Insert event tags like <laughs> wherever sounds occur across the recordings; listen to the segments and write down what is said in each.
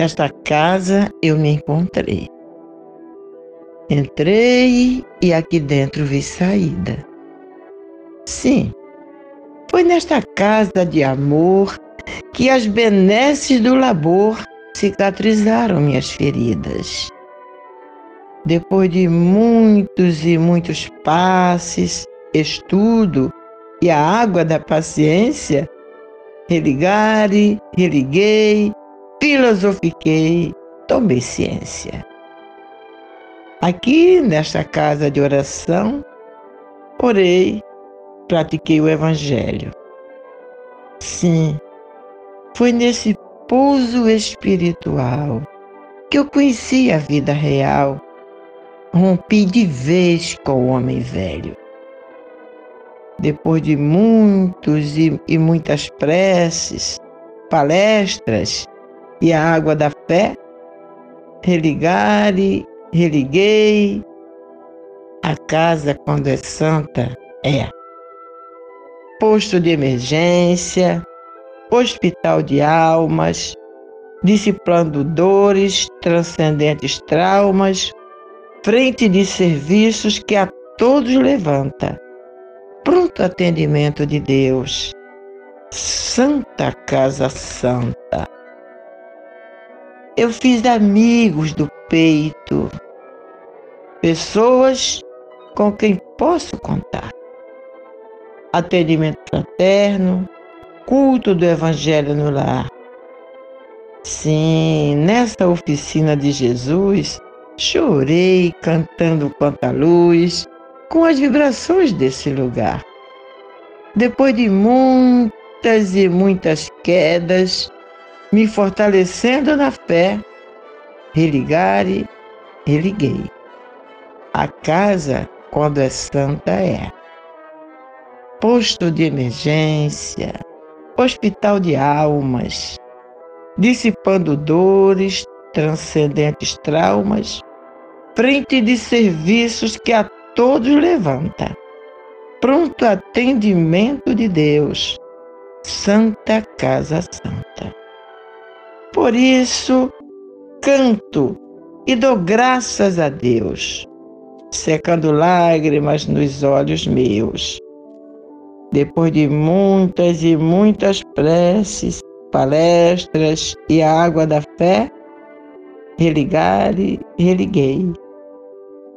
Nesta casa, eu me encontrei. Entrei e aqui dentro vi saída. Sim, foi nesta casa de amor que as benesses do labor cicatrizaram minhas feridas. Depois de muitos e muitos passes, estudo e a água da paciência, religare, religuei, filosofiquei, tomei ciência. Aqui, nesta casa de oração, orei, pratiquei o Evangelho. Sim, foi nesse pouso espiritual que eu conheci a vida real, rompi de vez com o homem velho depois de muitos e, e muitas preces, palestras e a água da fé, religare, religuei. A casa, quando é santa, é posto de emergência, hospital de almas, dissipando dores, transcendentes traumas, frente de serviços que a todos levanta pronto atendimento de Deus. Santa Casa Santa. Eu fiz amigos do peito, pessoas com quem posso contar. Atendimento fraterno, culto do Evangelho no lar. Sim, nessa oficina de Jesus, chorei cantando quanta luz, com as vibrações desse lugar. Depois de muitas e muitas quedas, me fortalecendo na fé, religare, religuei. A casa, quando é santa, é posto de emergência, hospital de almas, dissipando dores, transcendentes traumas, frente de serviços que a todos levanta. Pronto atendimento de Deus, Santa Casa Santa. Por isso, canto e dou graças a Deus, secando lágrimas nos olhos meus. Depois de muitas e muitas preces, palestras e a água da fé, religare, religuei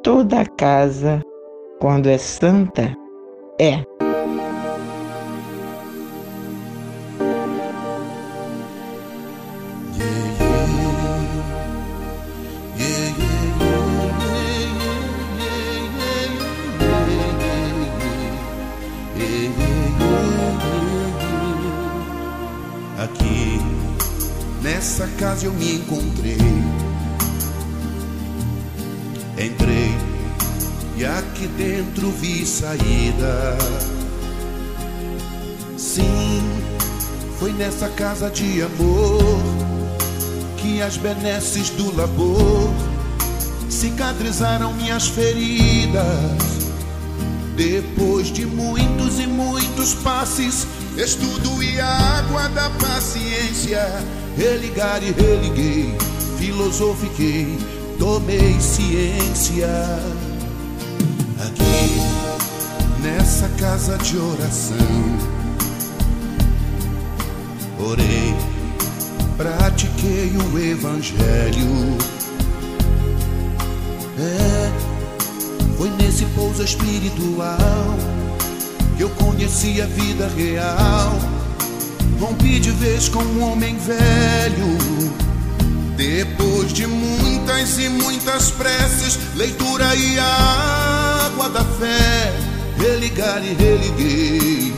toda a casa, quando é santa, é. Nessa casa eu me encontrei Entrei e aqui dentro vi saída. Sim, foi nessa casa de amor as benesses do labor cicatrizaram minhas feridas. Depois de muitos e muitos passes, estudo e água da paciência, religar e religuei, filosofiquei, tomei ciência. Aqui, nessa casa de oração, orei, pratiquei o evangelho é, foi nesse pouso espiritual que eu conheci a vida real. Rompi de vez com um homem velho. Depois de muitas e muitas preces, leitura e água da fé, religar e religuei.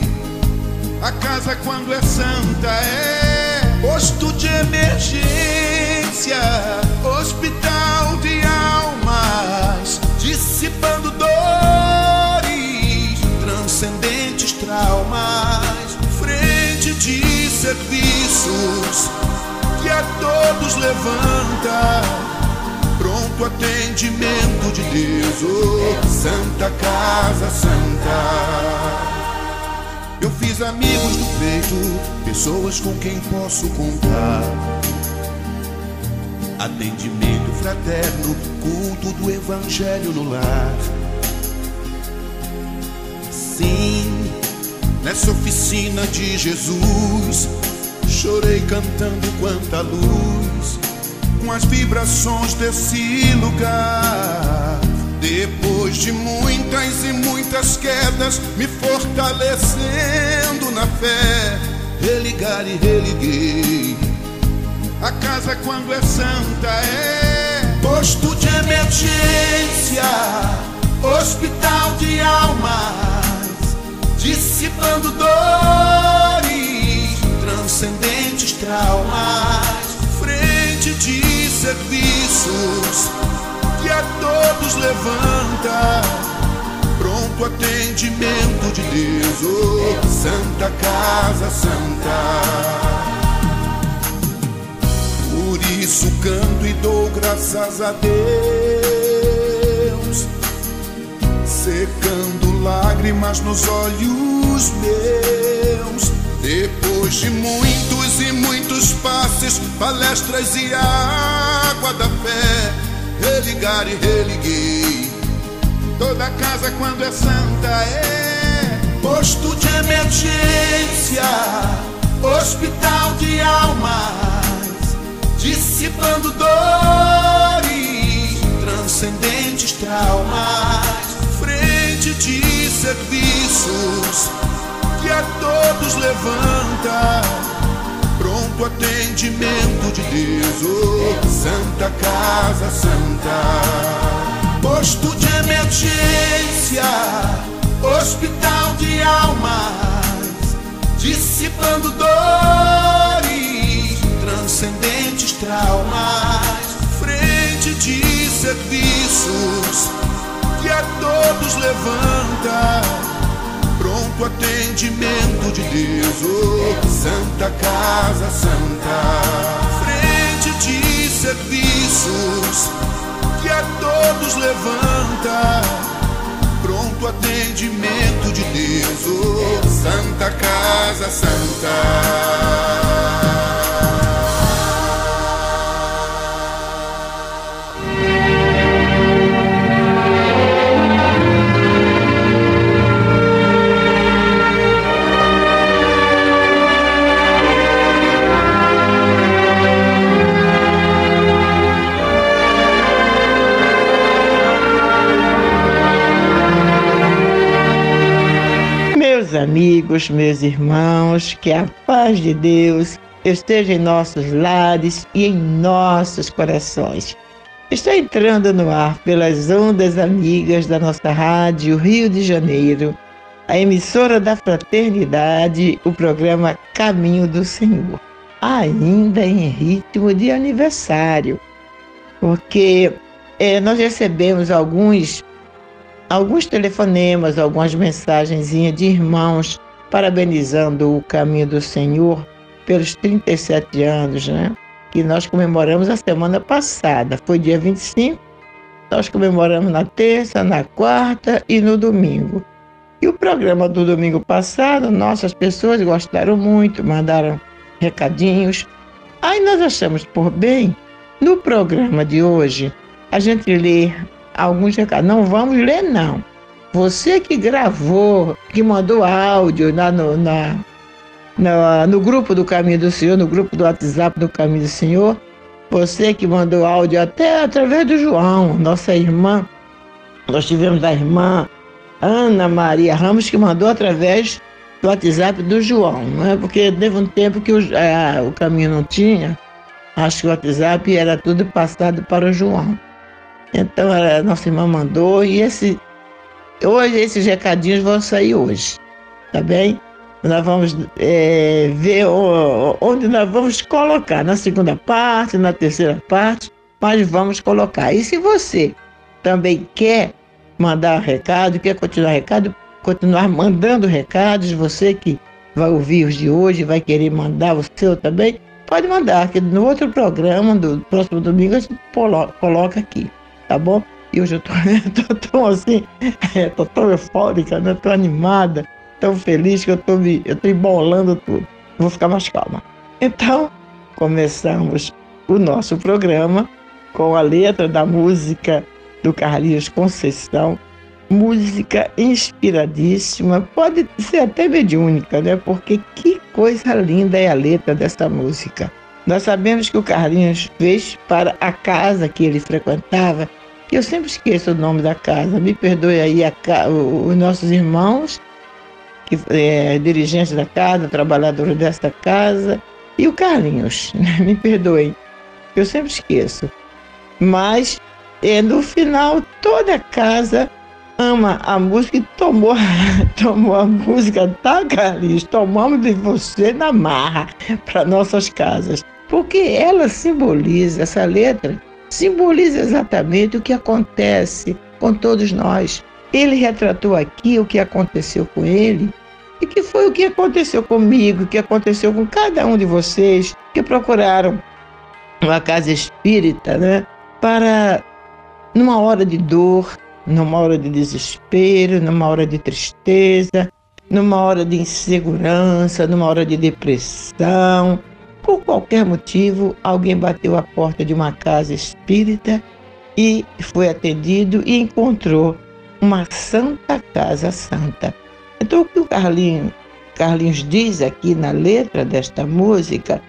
A casa, quando é santa, é posto de emergência, hospital de almas, dissipando dores, transcendentes traumas, de serviços que a todos levanta. Pronto atendimento de Deus, oh, Santa Casa Santa. Eu fiz amigos do peito, pessoas com quem posso contar. Atendimento fraterno, culto do Evangelho no lar. Sim, nessa oficina de Jesus, chorei cantando quanta luz, com as vibrações desse lugar. Depois de muitas e muitas quedas, me fortalecendo na fé, religar e religuei. A casa, quando é santa, é posto de emergência, hospital de almas, dissipando dores, transcendentes traumas, frente de serviços que a todos levanta. Pronto atendimento de Deus, oh, Santa Casa Santa. Por isso canto e dou graças a Deus, secando lágrimas nos olhos meus. Depois de muitos e muitos passes, palestras e água da fé religar e religuei. Toda casa, quando é santa, é posto de emergência, hospital de almas, dissipando dores, transcendentes traumas, frente de serviços que a todos levanta. Pronto atendimento de Deus, oh, Santa Casa Santa, posto de emergência, hospital de almas, dissipando dores, transcendentes traumas, frente de serviços que a todos levanta pronto atendimento de Deus, oh, Santa Casa Santa, frente de serviços que a todos levanta, pronto atendimento de Deus, oh, Santa Casa Santa. Amigos, meus irmãos, que a paz de Deus esteja em nossos lares e em nossos corações. Está entrando no ar pelas ondas amigas da nossa rádio Rio de Janeiro, a emissora da Fraternidade, o programa Caminho do Senhor, ainda em ritmo de aniversário, porque é, nós recebemos alguns alguns telefonemas, algumas mensagens de irmãos parabenizando o caminho do Senhor pelos 37 anos, né? que nós comemoramos a semana passada. Foi dia 25, nós comemoramos na terça, na quarta e no domingo. E o programa do domingo passado, nossas pessoas gostaram muito, mandaram recadinhos. Aí nós achamos por bem, no programa de hoje, a gente lê alguns recados. Não vamos ler, não. Você que gravou, que mandou áudio lá no, na, na, no grupo do Caminho do Senhor, no grupo do WhatsApp do Caminho do Senhor, você que mandou áudio até através do João, nossa irmã. Nós tivemos a irmã Ana Maria Ramos que mandou através do WhatsApp do João, não é? Porque teve um tempo que o, é, o caminho não tinha, acho que o WhatsApp era tudo passado para o João. Então a nossa irmã mandou e esse, hoje esses recadinhos vão sair hoje, tá bem? Nós vamos é, ver onde nós vamos colocar, na segunda parte, na terceira parte, mas vamos colocar. E se você também quer mandar recado, quer continuar recado, continuar mandando recados, você que vai ouvir os de hoje, vai querer mandar o seu também, pode mandar, que no outro programa, do próximo domingo, a gente coloca aqui, tá bom? E hoje eu tô, <laughs> tô tão assim, é, tô tão eufórica, né? Tô animada tão feliz que eu tô, me, eu tô embolando tudo. Vou ficar mais calma. Então, começamos o nosso programa com a letra da música do Carlinhos Conceição. Música inspiradíssima, pode ser até mediúnica, né? Porque que coisa linda é a letra dessa música. Nós sabemos que o Carlinhos fez para a casa que ele frequentava, eu sempre esqueço o nome da casa, me perdoe aí a, os nossos irmãos que é dirigente da casa, trabalhador desta casa, e o Carlinhos, <laughs> me perdoem, eu sempre esqueço. Mas é, no final toda a casa ama a música e tomou, <laughs> tomou a música, tá, Carlinhos? Tomamos de você na marra para nossas casas. Porque ela simboliza, essa letra, simboliza exatamente o que acontece com todos nós. Ele retratou aqui o que aconteceu com ele e que foi o que aconteceu comigo, o que aconteceu com cada um de vocês que procuraram uma casa espírita, né? Para, numa hora de dor, numa hora de desespero, numa hora de tristeza, numa hora de insegurança, numa hora de depressão, por qualquer motivo, alguém bateu a porta de uma casa espírita e foi atendido e encontrou uma santa casa santa. Então, o que o Carlinhos, diz aqui na letra desta música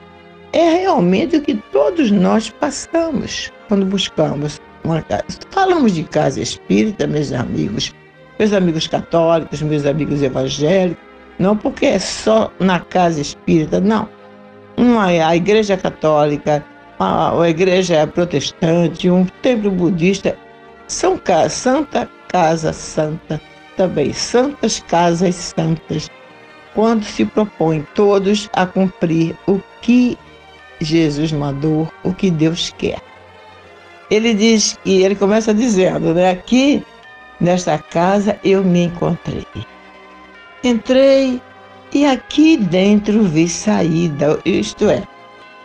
é realmente o que todos nós passamos quando buscamos uma casa. Falamos de casa espírita, meus amigos, meus amigos católicos, meus amigos evangélicos, não porque é só na casa espírita, não. Uma, a igreja católica, a, a igreja protestante, um templo budista, são Santa Casa Santa também santas casas santas, quando se propõem todos a cumprir o que Jesus mandou, o que Deus quer. Ele diz que ele começa dizendo, né? Aqui nesta casa eu me encontrei. Entrei e aqui dentro vi saída, isto é,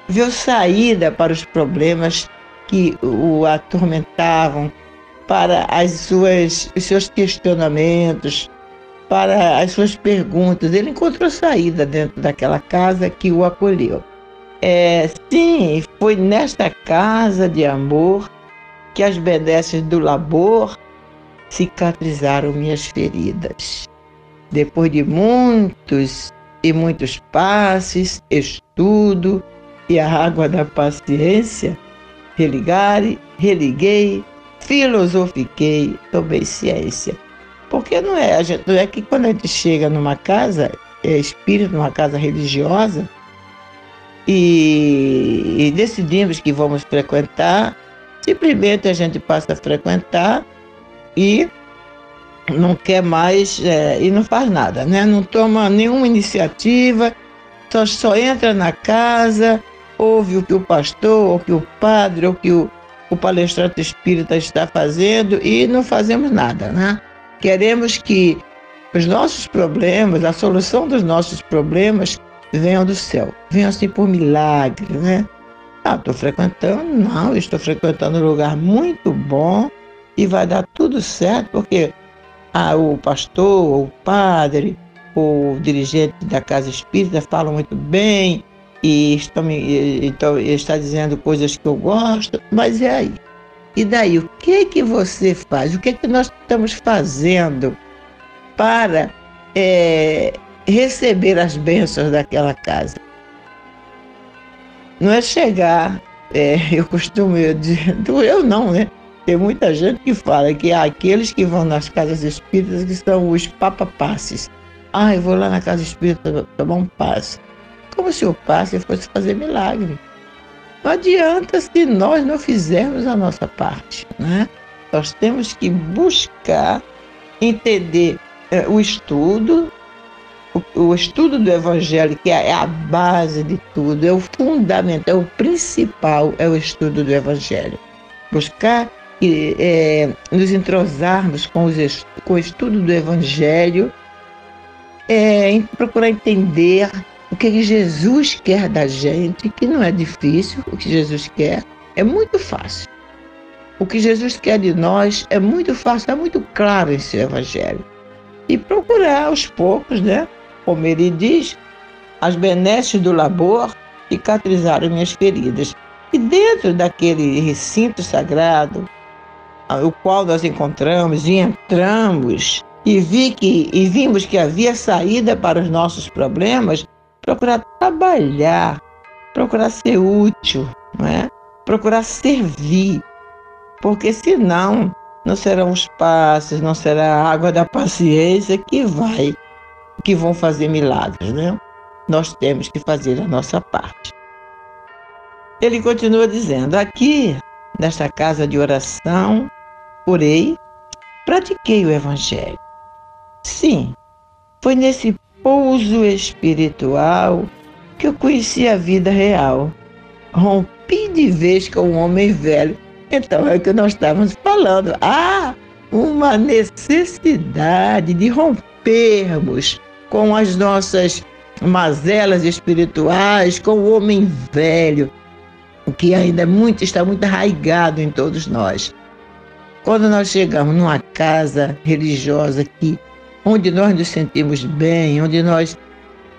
viu saída para os problemas que o atormentavam, para as suas, os seus questionamentos, para as suas perguntas. Ele encontrou saída dentro daquela casa que o acolheu. É, sim, foi nesta casa de amor que as benesses do labor cicatrizaram minhas feridas. Depois de muitos e muitos passes, estudo e a água da paciência, religare, religuei filosofiquei, tomei ciência. Porque não é, a gente, não é que quando a gente chega numa casa é, espírita, numa casa religiosa, e, e decidimos que vamos frequentar, simplesmente a gente passa a frequentar e não quer mais é, e não faz nada, né? Não toma nenhuma iniciativa, só, só entra na casa, ouve o que o pastor, ou que o padre, ou que o, o palestrante espírita está fazendo e não fazemos nada, né? Queremos que os nossos problemas, a solução dos nossos problemas venham do céu, venham assim por milagre, né? Ah, estou frequentando? Não, estou frequentando um lugar muito bom e vai dar tudo certo, porque ah, o pastor, o padre, o dirigente da casa espírita falam muito bem e estão então, está dizendo coisas que eu gosto, mas é aí. E daí, o que que você faz? O que que nós estamos fazendo para é, receber as bênçãos daquela casa? Não é chegar, é, <laughs> eu costumo dizer, eu não, né? Tem muita gente que fala que há aqueles que vão nas casas espíritas que são os papapasses. Ah, eu vou lá na casa espírita tomar um passe. Como se o passe fosse fazer milagre. Não adianta se nós não fizermos a nossa parte. Né? Nós temos que buscar entender é, o estudo, o, o, estudo do Evangelho, que é a base de tudo, é o fundamental, é o principal, é o estudo do Evangelho. Buscar e, é, nos entrosarmos com, os, com o estudo do Evangelho, é, procurar entender o que Jesus quer da gente, que não é difícil, o que Jesus quer é muito fácil. O que Jesus quer de nós é muito fácil, é muito claro em seu Evangelho. E procurar aos poucos, né? Como ele diz, as benesses do labor cicatrizaram minhas feridas. E dentro daquele recinto sagrado, o qual nós encontramos e entramos e vi que e vimos que havia saída para os nossos problemas, procurar trabalhar, procurar ser útil, não é? procurar servir, porque senão não serão os passos, não será a água da paciência que vai, que vão fazer milagres, né? Nós temos que fazer a nossa parte. Ele continua dizendo: aqui, nesta casa de oração, orei, pratiquei o Evangelho. Sim, foi nesse pouso espiritual que eu conheci a vida real. Rompi de vez com um homem velho. Então é o que nós estávamos falando. Ah, uma necessidade de rompermos com as nossas mazelas espirituais, com o homem velho, que ainda é muito, está muito arraigado em todos nós. Quando nós chegamos numa casa religiosa que onde nós nos sentimos bem, onde nós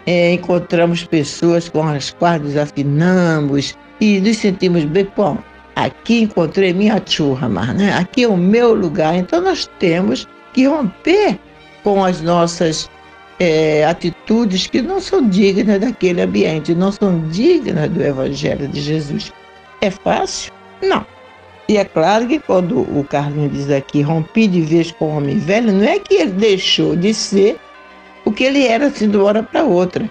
é, encontramos pessoas com as quais nos afinamos e nos sentimos bem. Bom, aqui encontrei minha churra, né? aqui é o meu lugar. Então nós temos que romper com as nossas é, atitudes que não são dignas daquele ambiente, não são dignas do Evangelho de Jesus. É fácil? Não. E é claro que quando o Carlinho diz aqui, rompi de vez com o homem velho, não é que ele deixou de ser o que ele era assim de uma hora para outra.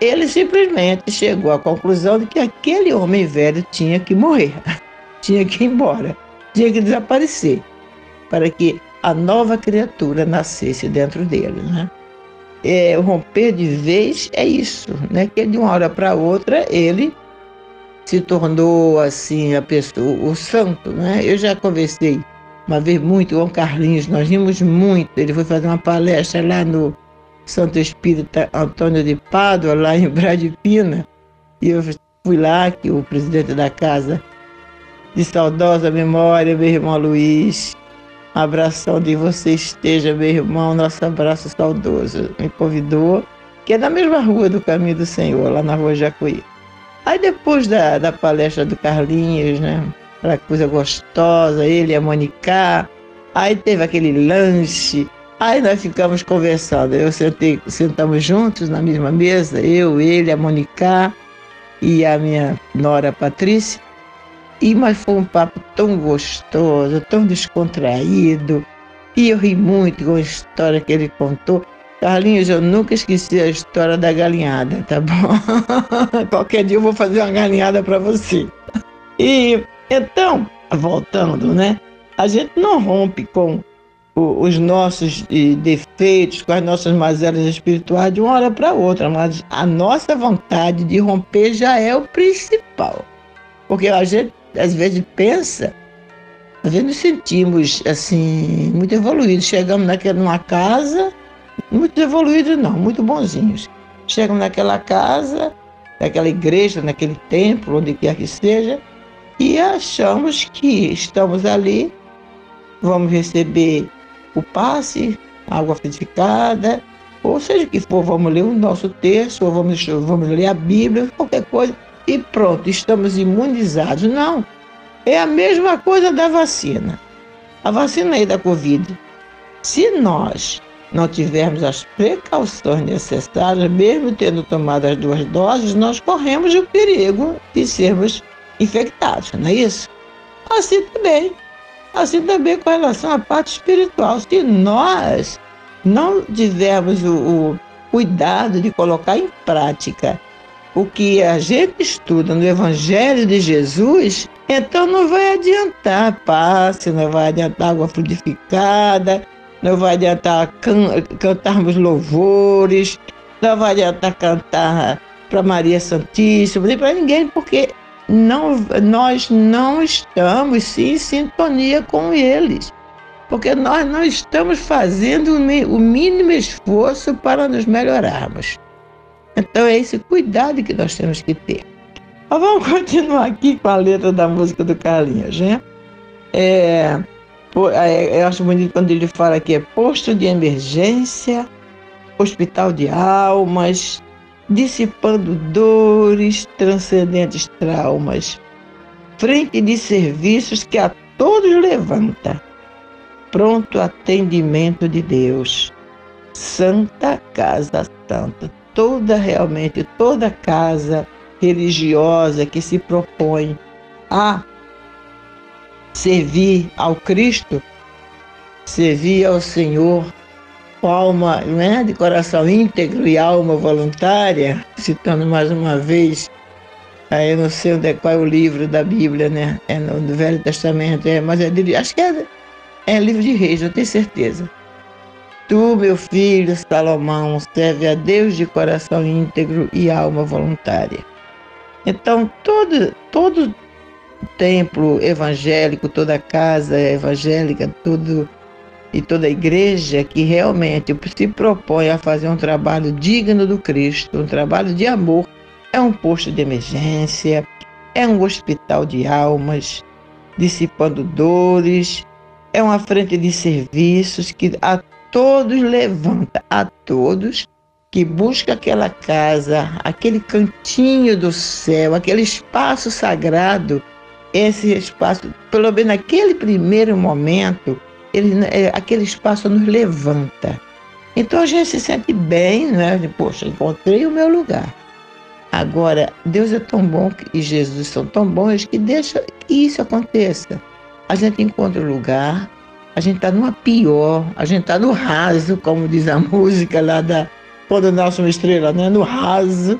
Ele simplesmente chegou à conclusão de que aquele homem velho tinha que morrer, <laughs> tinha que ir embora, tinha que desaparecer, para que a nova criatura nascesse dentro dele. Né? É, romper de vez é isso, né? que de uma hora para outra ele se tornou assim a pessoa, o santo, né? Eu já conversei uma vez muito com o Carlinhos, nós rimos muito. Ele foi fazer uma palestra lá no Santo Espírita Antônio de Pádua, lá em Bradipina, e eu fui lá, que o presidente da casa, de saudosa memória, meu irmão Luiz, abração de você esteja, meu irmão, nosso abraço saudoso, me convidou, que é na mesma rua do Caminho do Senhor, lá na rua Jacuí. Aí depois da, da palestra do Carlinhos, né? Aquela coisa gostosa, ele e a Monica. Aí teve aquele lanche. Aí nós ficamos conversando. Eu sentei, sentamos juntos na mesma mesa, eu, ele, a Monica e a minha nora Patrícia. E mas foi um papo tão gostoso, tão descontraído. E eu ri muito com a história que ele contou. Carlinhos, eu nunca esqueci a história da galinhada, tá bom? <laughs> Qualquer dia eu vou fazer uma galinhada para você. E então, voltando, né? A gente não rompe com os nossos defeitos, com as nossas mazelas espirituais de uma hora para outra, mas a nossa vontade de romper já é o principal. Porque a gente às vezes pensa, às vezes nos sentimos assim, muito evoluídos. Chegamos naquela, numa casa muito evoluídos não, muito bonzinhos. Chegam naquela casa naquela igreja, naquele templo, onde quer que seja, e achamos que estamos ali, vamos receber o passe, água frutificada, ou seja o que for, vamos ler o nosso texto, ou vamos, vamos ler a Bíblia, qualquer coisa, e pronto, estamos imunizados. Não, é a mesma coisa da vacina. A vacina aí da Covid. Se nós não tivermos as precauções necessárias, mesmo tendo tomado as duas doses, nós corremos o perigo de sermos infectados, não é isso? Assim também. Assim também com relação à parte espiritual. Se nós não tivermos o, o cuidado de colocar em prática o que a gente estuda no Evangelho de Jesus, então não vai adiantar passe, não vai adiantar água fluidificada, não vai adiantar can cantarmos louvores, não vai adiantar cantar para Maria Santíssima, nem para ninguém, porque não, nós não estamos em sintonia com eles porque nós não estamos fazendo o mínimo esforço para nos melhorarmos. Então é esse cuidado que nós temos que ter. Mas vamos continuar aqui com a letra da música do Carlinhos, né? É, é, eu acho bonito quando ele fala que é posto de emergência, hospital de almas, dissipando dores, transcendentes traumas, frente de serviços que a todos levanta pronto atendimento de Deus. Santa Casa Santa. Toda realmente, toda casa religiosa que se propõe a servir ao Cristo, servir ao Senhor com alma, né, de coração íntegro e alma voluntária, citando mais uma vez, aí eu não sei onde é, qual é o livro da Bíblia, né? É no, Velho Testamento, é, mas é de, acho que é é livro de reis, eu tenho certeza. Tu, meu filho Salomão, serve a Deus de coração íntegro e alma voluntária. Então, todo, todo templo evangélico, toda casa evangélica, tudo e toda igreja que realmente se propõe a fazer um trabalho digno do Cristo, um trabalho de amor, é um posto de emergência, é um hospital de almas, dissipando dores, é uma frente de serviços que a todos levanta, a todos que busca aquela casa, aquele cantinho do céu, aquele espaço sagrado, esse espaço, pelo menos naquele primeiro momento, ele, é, aquele espaço nos levanta. Então a gente se sente bem, né? Poxa, encontrei o meu lugar. Agora, Deus é tão bom e Jesus são tão bons que deixa que isso aconteça a gente encontra o lugar, a gente está numa pior, a gente está no raso, como diz a <laughs> música lá da Quando Nasce uma Estrela, né? No raso.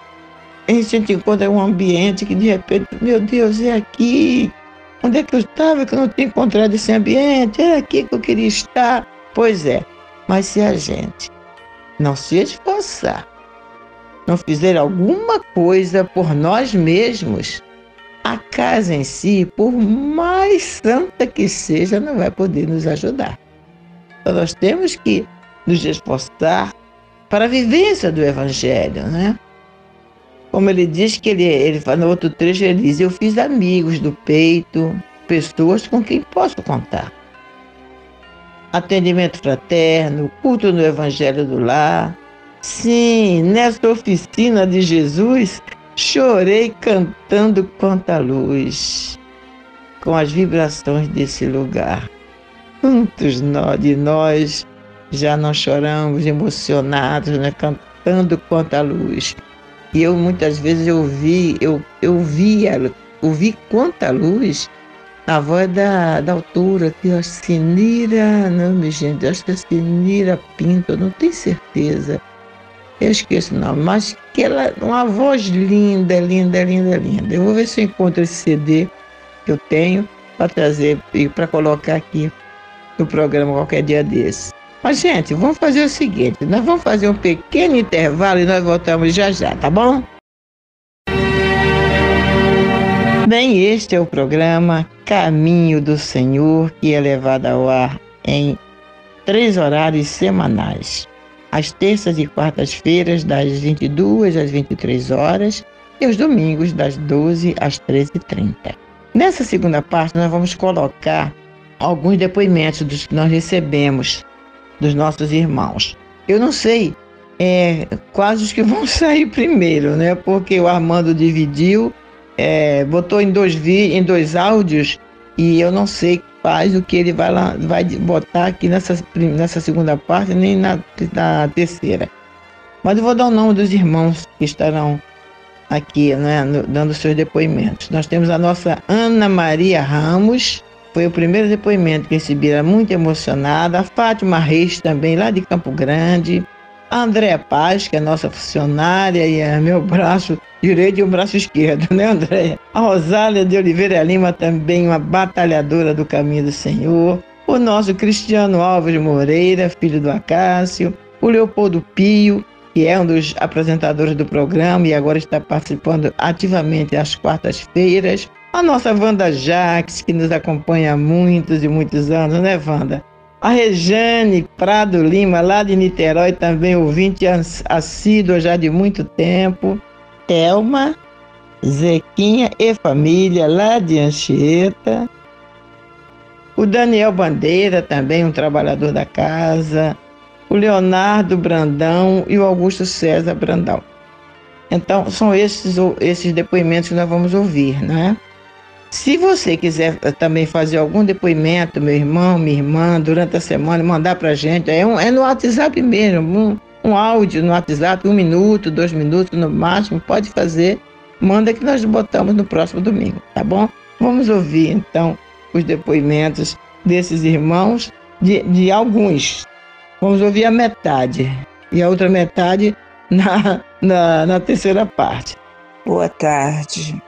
A gente encontra um ambiente que de repente, meu Deus, é aqui. Onde é que eu estava que eu não tinha encontrado esse ambiente? Era aqui que eu queria estar. Pois é, mas se a gente não se esforçar, não fizer alguma coisa por nós mesmos, a casa em si, por mais santa que seja, não vai poder nos ajudar. Então nós temos que nos esforçar para a vivência do Evangelho, né? Como ele diz que ele, ele fala no outro trecho, ele diz, eu fiz amigos do peito, pessoas com quem posso contar. Atendimento fraterno, culto no Evangelho do Lar. Sim, nessa oficina de Jesus, Chorei cantando quanta luz, com as vibrações desse lugar. Quantos de nós já não choramos emocionados, né, cantando quanta luz. E eu muitas vezes eu vi, eu, eu via, ouvi quanta luz na voz da, da autora, que é Sinira, não me gente, acho que é Sinira Pinto, não tenho certeza eu esqueço o nome, mas que ela, uma voz linda, linda, linda, linda. Eu vou ver se eu encontro esse CD que eu tenho para trazer e para colocar aqui no programa qualquer dia desse. Mas, gente, vamos fazer o seguinte: nós vamos fazer um pequeno intervalo e nós voltamos já já, tá bom? Bem, este é o programa Caminho do Senhor, que é levado ao ar em três horários semanais às terças e quartas-feiras, das 22 às 23 horas, e os domingos das 12 às 13h30. Nessa segunda parte, nós vamos colocar alguns depoimentos dos que nós recebemos dos nossos irmãos. Eu não sei é, quais os que vão <laughs> sair primeiro, né? Porque o Armando dividiu, é, botou em dois, vi, em dois áudios e eu não sei quais o que ele vai, lá, vai botar aqui nessa, nessa segunda parte, nem na, na terceira. Mas eu vou dar o nome dos irmãos que estarão aqui, né, dando seus depoimentos. Nós temos a nossa Ana Maria Ramos, foi o primeiro depoimento que recebi, era muito emocionada. A Fátima Reis também, lá de Campo Grande. A Andréa Paz, que é nossa funcionária e é meu braço direito e o braço esquerdo, <laughs> né, Andréa? A Rosália de Oliveira Lima, também uma batalhadora do caminho do Senhor. O nosso Cristiano Alves Moreira, filho do Acácio. O Leopoldo Pio, que é um dos apresentadores do programa e agora está participando ativamente às quartas-feiras. A nossa Wanda Jaques, que nos acompanha há muitos e muitos anos, né, Wanda? A Rejane Prado Lima, lá de Niterói, também ouvinte assídua já de muito tempo. Thelma, Zequinha e família, lá de Anchieta. O Daniel Bandeira, também um trabalhador da casa o Leonardo Brandão e o Augusto César Brandão. Então, são esses, esses depoimentos que nós vamos ouvir, né? Se você quiser também fazer algum depoimento, meu irmão, minha irmã, durante a semana, mandar para gente, é, um, é no WhatsApp mesmo, um, um áudio no WhatsApp, um minuto, dois minutos no máximo, pode fazer, manda que nós botamos no próximo domingo, tá bom? Vamos ouvir então os depoimentos desses irmãos, de, de alguns Vamos ouvir a metade e a outra metade na, na, na terceira parte. Boa tarde.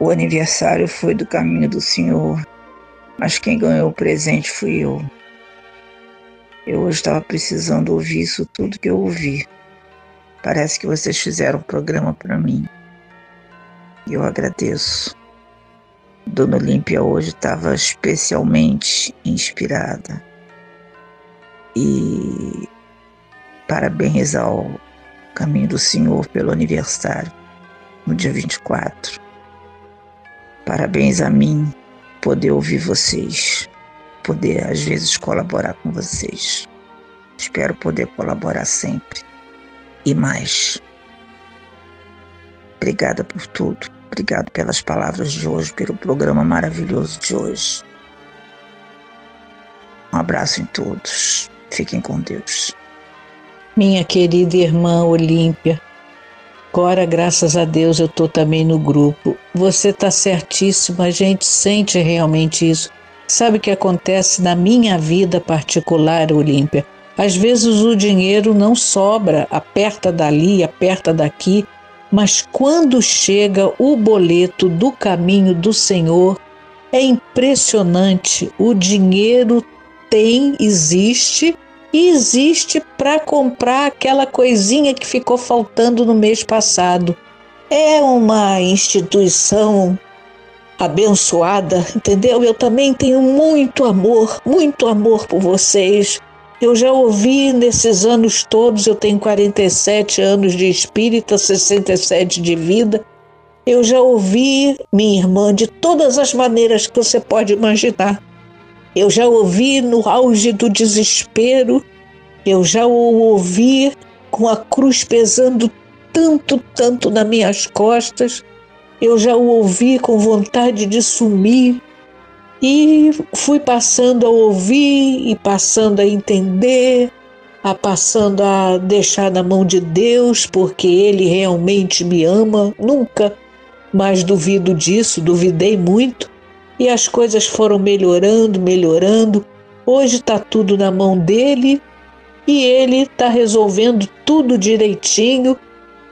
O aniversário foi do caminho do Senhor, mas quem ganhou o presente fui eu. Eu hoje estava precisando ouvir isso tudo que eu ouvi. Parece que vocês fizeram um programa para mim. E eu agradeço. Dona Olímpia hoje estava especialmente inspirada. E parabéns ao Caminho do Senhor pelo aniversário, no dia 24. Parabéns a mim poder ouvir vocês, poder às vezes colaborar com vocês. Espero poder colaborar sempre e mais. Obrigada por tudo. Obrigado pelas palavras de hoje, pelo programa maravilhoso de hoje. Um abraço em todos. Fiquem com Deus. Minha querida irmã Olímpia, agora, graças a Deus, eu estou também no grupo. Você está certíssima, a gente sente realmente isso. Sabe o que acontece na minha vida particular, Olímpia? Às vezes o dinheiro não sobra, aperta dali, aperta daqui, mas quando chega o boleto do caminho do Senhor, é impressionante. O dinheiro tem, existe existe para comprar aquela coisinha que ficou faltando no mês passado. É uma instituição abençoada, entendeu? Eu também tenho muito amor, muito amor por vocês. Eu já ouvi nesses anos todos, eu tenho 47 anos de espírita, 67 de vida. Eu já ouvi, minha irmã, de todas as maneiras que você pode imaginar. Eu já ouvi no auge do desespero, eu já o ouvi com a cruz pesando tanto, tanto nas minhas costas. Eu já o ouvi com vontade de sumir. E fui passando a ouvir e passando a entender, a passando a deixar na mão de Deus, porque Ele realmente me ama. Nunca mais duvido disso, duvidei muito e as coisas foram melhorando, melhorando. Hoje está tudo na mão dele e ele está resolvendo tudo direitinho.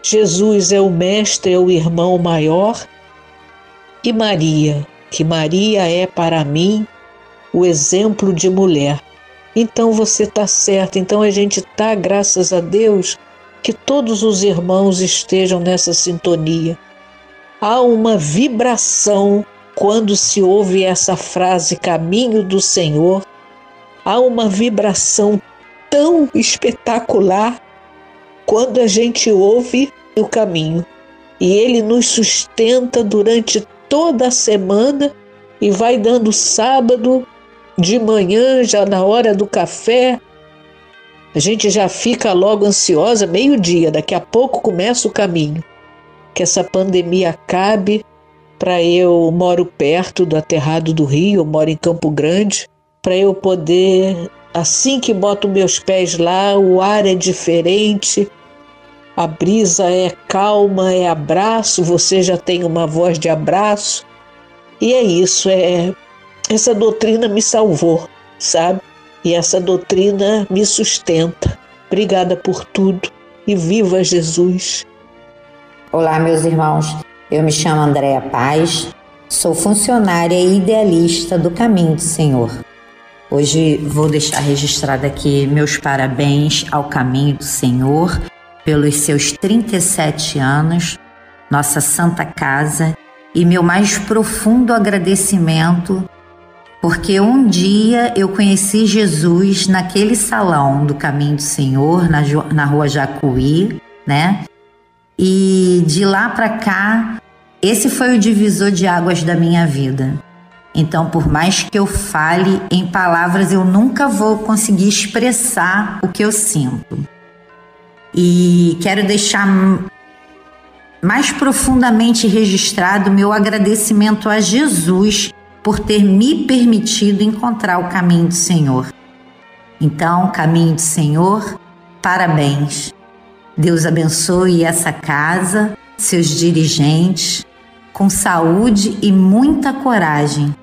Jesus é o mestre, é o irmão maior. E Maria, que Maria é para mim o exemplo de mulher. Então você está certo, então a gente está, graças a Deus, que todos os irmãos estejam nessa sintonia. Há uma vibração quando se ouve essa frase caminho do Senhor, há uma vibração tão espetacular quando a gente ouve o caminho. e Ele nos sustenta durante toda a semana e vai dando sábado de manhã, já na hora do café. A gente já fica logo ansiosa, meio-dia, daqui a pouco começa o caminho. Que essa pandemia acabe para eu moro perto do aterrado do Rio, eu moro em Campo Grande, para eu poder assim que boto meus pés lá, o ar é diferente, a brisa é calma, é abraço, você já tem uma voz de abraço. E é isso, é essa doutrina me salvou, sabe? E essa doutrina me sustenta. Obrigada por tudo e viva Jesus. Olá, meus irmãos. Eu me chamo Andréa Paz, sou funcionária e idealista do Caminho do Senhor. Hoje vou deixar registrado aqui meus parabéns ao Caminho do Senhor pelos seus 37 anos, nossa Santa Casa, e meu mais profundo agradecimento, porque um dia eu conheci Jesus naquele salão do Caminho do Senhor, na, na rua Jacuí, né? E de lá para cá, esse foi o divisor de águas da minha vida. Então, por mais que eu fale em palavras, eu nunca vou conseguir expressar o que eu sinto. E quero deixar mais profundamente registrado meu agradecimento a Jesus por ter me permitido encontrar o caminho do Senhor. Então, caminho do Senhor, parabéns. Deus abençoe essa casa, seus dirigentes, com saúde e muita coragem,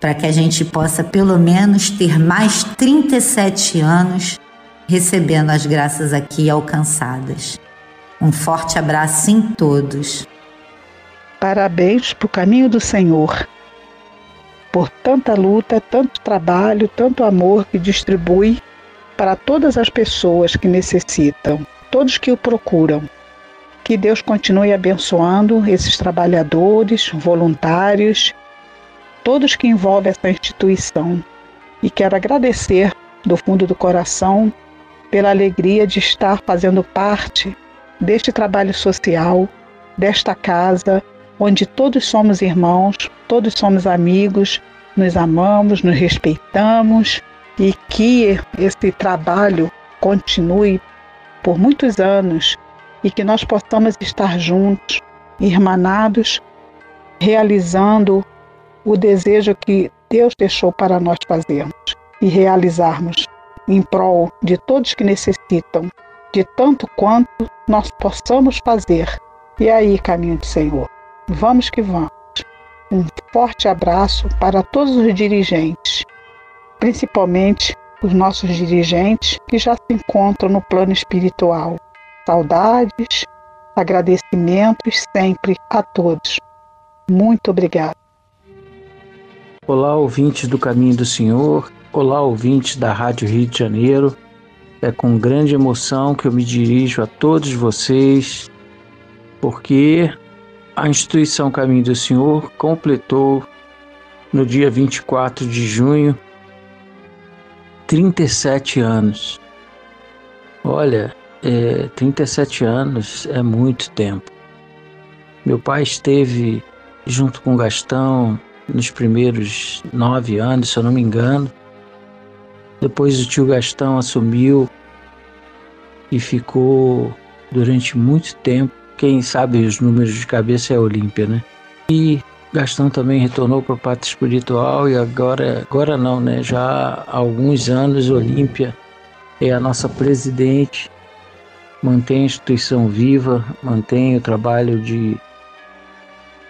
para que a gente possa pelo menos ter mais 37 anos recebendo as graças aqui alcançadas. Um forte abraço em todos. Parabéns para o caminho do Senhor, por tanta luta, tanto trabalho, tanto amor que distribui para todas as pessoas que necessitam, todos que o procuram. Que Deus continue abençoando esses trabalhadores, voluntários, todos que envolvem essa instituição. E quero agradecer do fundo do coração pela alegria de estar fazendo parte deste trabalho social, desta casa, onde todos somos irmãos, todos somos amigos, nos amamos, nos respeitamos e que esse trabalho continue por muitos anos e que nós possamos estar juntos, irmanados, realizando o desejo que Deus deixou para nós fazermos e realizarmos em prol de todos que necessitam, de tanto quanto nós possamos fazer. E aí, caminho do Senhor, vamos que vamos. Um forte abraço para todos os dirigentes, principalmente os nossos dirigentes que já se encontram no plano espiritual. Saudades, agradecimentos sempre a todos. Muito obrigado. Olá, ouvintes do Caminho do Senhor. Olá, ouvintes da Rádio Rio de Janeiro. É com grande emoção que eu me dirijo a todos vocês, porque a instituição Caminho do Senhor completou no dia 24 de junho 37 anos. Olha, é, 37 anos é muito tempo. Meu pai esteve junto com Gastão nos primeiros nove anos, se eu não me engano. Depois o tio Gastão assumiu e ficou durante muito tempo. Quem sabe os números de cabeça é Olímpia, né? E Gastão também retornou para o pátio espiritual e agora, agora não, né? Já há alguns anos Olímpia é a nossa presidente, mantém a instituição viva, mantém o trabalho de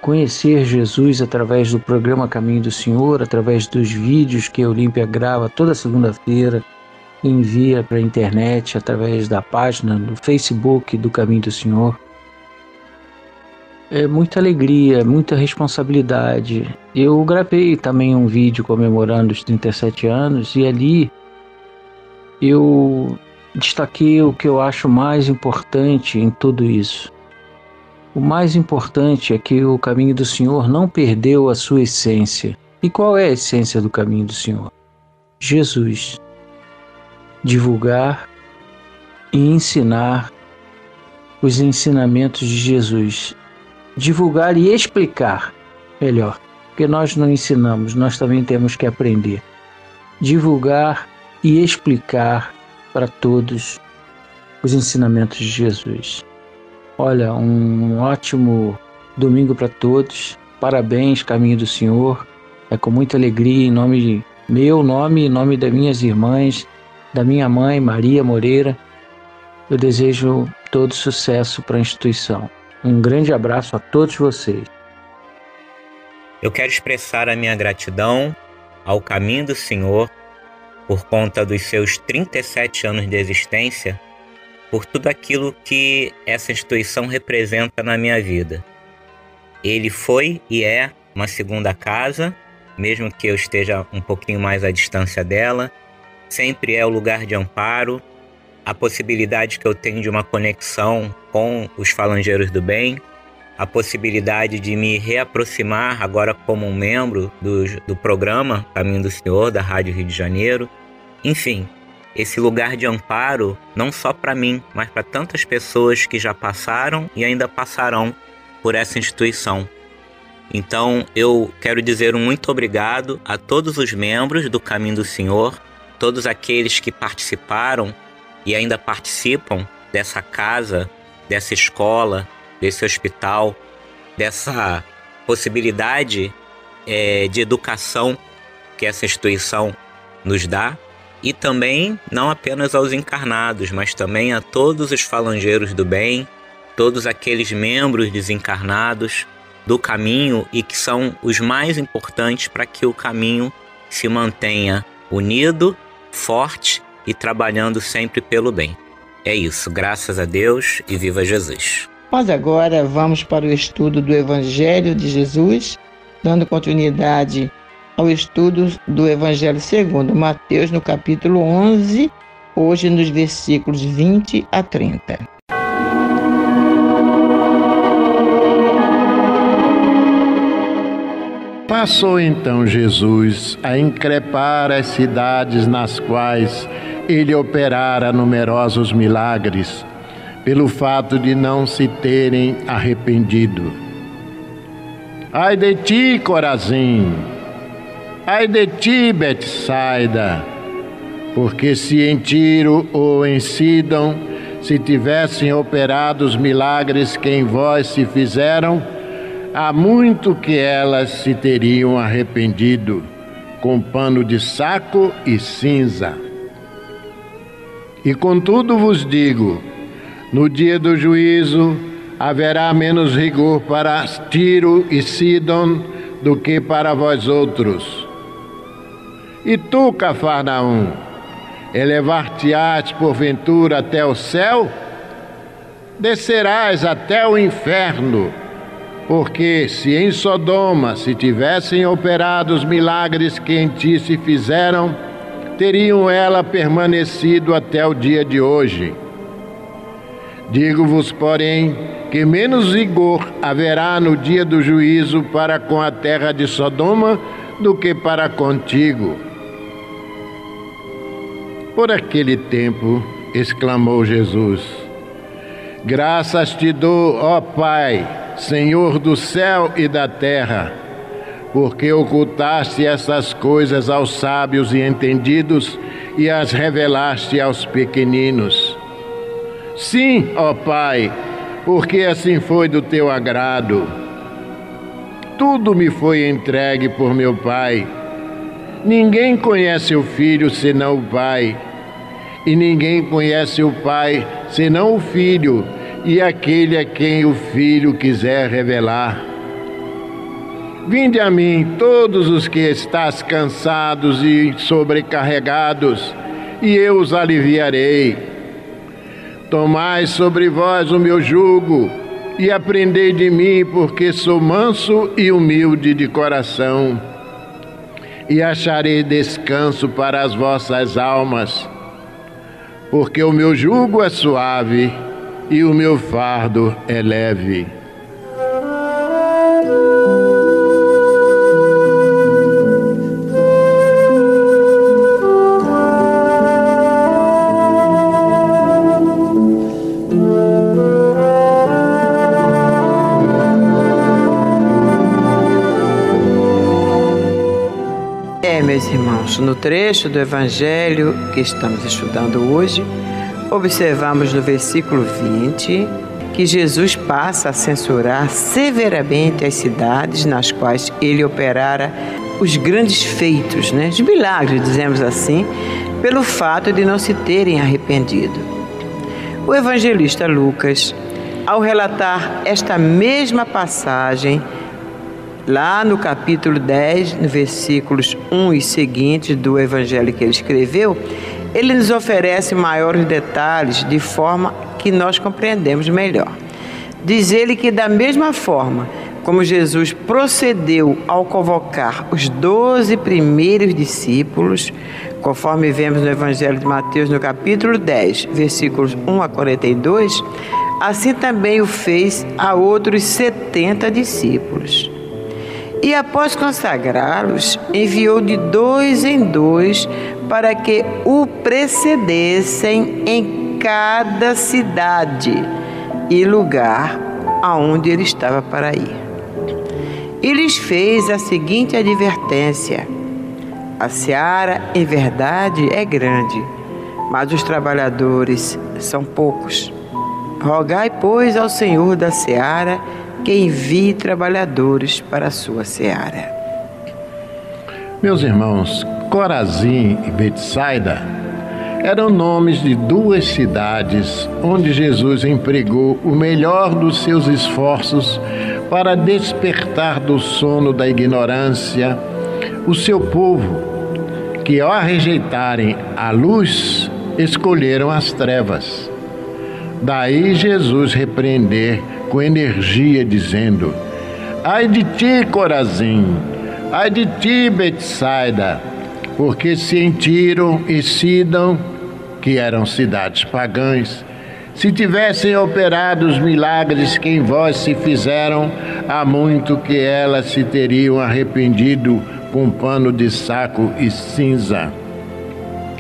conhecer Jesus através do programa Caminho do Senhor, através dos vídeos que a Olímpia grava toda segunda-feira envia para a internet através da página do Facebook do Caminho do Senhor. É muita alegria, muita responsabilidade. Eu gravei também um vídeo comemorando os 37 anos e ali eu destaquei o que eu acho mais importante em tudo isso o mais importante é que o caminho do Senhor não perdeu a sua essência. E qual é a essência do caminho do Senhor? Jesus. Divulgar e ensinar os ensinamentos de Jesus. Divulgar e explicar melhor, porque nós não ensinamos, nós também temos que aprender. Divulgar e explicar para todos os ensinamentos de Jesus. Olha, um ótimo domingo para todos. Parabéns, caminho do Senhor. É com muita alegria, em nome de meu nome, em nome das minhas irmãs, da minha mãe, Maria Moreira, eu desejo todo sucesso para a instituição. Um grande abraço a todos vocês. Eu quero expressar a minha gratidão ao Caminho do Senhor por conta dos seus 37 anos de existência, por tudo aquilo que essa instituição representa na minha vida. Ele foi e é uma segunda casa, mesmo que eu esteja um pouquinho mais à distância dela, sempre é o lugar de amparo, a possibilidade que eu tenho de uma conexão com os falangeiros do bem, a possibilidade de me reaproximar agora como um membro do, do programa Caminho do Senhor da Rádio Rio de Janeiro. Enfim, esse lugar de amparo não só para mim, mas para tantas pessoas que já passaram e ainda passarão por essa instituição. Então eu quero dizer um muito obrigado a todos os membros do Caminho do Senhor, todos aqueles que participaram e ainda participam dessa casa, dessa escola, desse hospital, dessa possibilidade é, de educação que essa instituição nos dá. E também não apenas aos encarnados, mas também a todos os falangeiros do bem, todos aqueles membros desencarnados do caminho e que são os mais importantes para que o caminho se mantenha unido, forte e trabalhando sempre pelo bem. É isso, graças a Deus e viva Jesus. Mas agora vamos para o estudo do Evangelho de Jesus, dando continuidade ao estudo do Evangelho segundo Mateus, no capítulo 11, hoje nos versículos 20 a 30. Passou então Jesus a increpar as cidades nas quais ele operara numerosos milagres, pelo fato de não se terem arrependido. Ai de ti, Corazim! Ai de ti, Betsaida! Porque se em Tiro ou em Sidon se tivessem operado os milagres que em vós se fizeram, há muito que elas se teriam arrependido, com pano de saco e cinza. E contudo vos digo: no dia do juízo haverá menos rigor para Tiro e Sidon do que para vós outros. E tu, Cafarnaum, elevar-te-ás porventura até o céu? Descerás até o inferno, porque se em Sodoma se tivessem operado os milagres que em ti se fizeram, teriam ela permanecido até o dia de hoje. Digo-vos, porém, que menos rigor haverá no dia do juízo para com a terra de Sodoma do que para contigo. Por aquele tempo, exclamou Jesus: Graças te dou, ó Pai, Senhor do céu e da terra porque ocultaste essas coisas aos sábios e entendidos e as revelaste aos pequeninos. Sim, ó Pai, porque assim foi do teu agrado. Tudo me foi entregue por meu Pai. Ninguém conhece o Filho senão o Pai, e ninguém conhece o Pai senão o Filho, e aquele a quem o Filho quiser revelar. Vinde a mim, todos os que estás cansados e sobrecarregados, e eu os aliviarei. Tomai sobre vós o meu jugo e aprendei de mim, porque sou manso e humilde de coração, e acharei descanso para as vossas almas, porque o meu jugo é suave e o meu fardo é leve. Trecho do Evangelho que estamos estudando hoje, observamos no versículo 20 que Jesus passa a censurar severamente as cidades nas quais ele operara os grandes feitos, né, os milagres, dizemos assim, pelo fato de não se terem arrependido. O evangelista Lucas, ao relatar esta mesma passagem, lá no capítulo 10, no versículos 1 e seguintes do evangelho que ele escreveu, ele nos oferece maiores detalhes de forma que nós compreendemos melhor. Diz ele que, da mesma forma como Jesus procedeu ao convocar os doze primeiros discípulos, conforme vemos no Evangelho de Mateus, no capítulo 10, versículos 1 a 42, assim também o fez a outros setenta discípulos. E após consagrá-los, enviou de dois em dois para que o precedessem em cada cidade e lugar aonde ele estava para ir. E lhes fez a seguinte advertência: A seara, em verdade, é grande, mas os trabalhadores são poucos. Rogai, pois, ao Senhor da seara que envie trabalhadores para a sua seara. Meus irmãos, Corazim e Betsaida eram nomes de duas cidades onde Jesus empregou o melhor dos seus esforços para despertar do sono da ignorância o seu povo, que ao rejeitarem a luz, escolheram as trevas. Daí Jesus repreender com energia, dizendo: Ai de ti, Corazim, ai de ti, Betsaida, porque se em Tiro e Sidão, que eram cidades pagãs, se tivessem operado os milagres que em vós se fizeram, há muito que elas se teriam arrependido com pano de saco e cinza.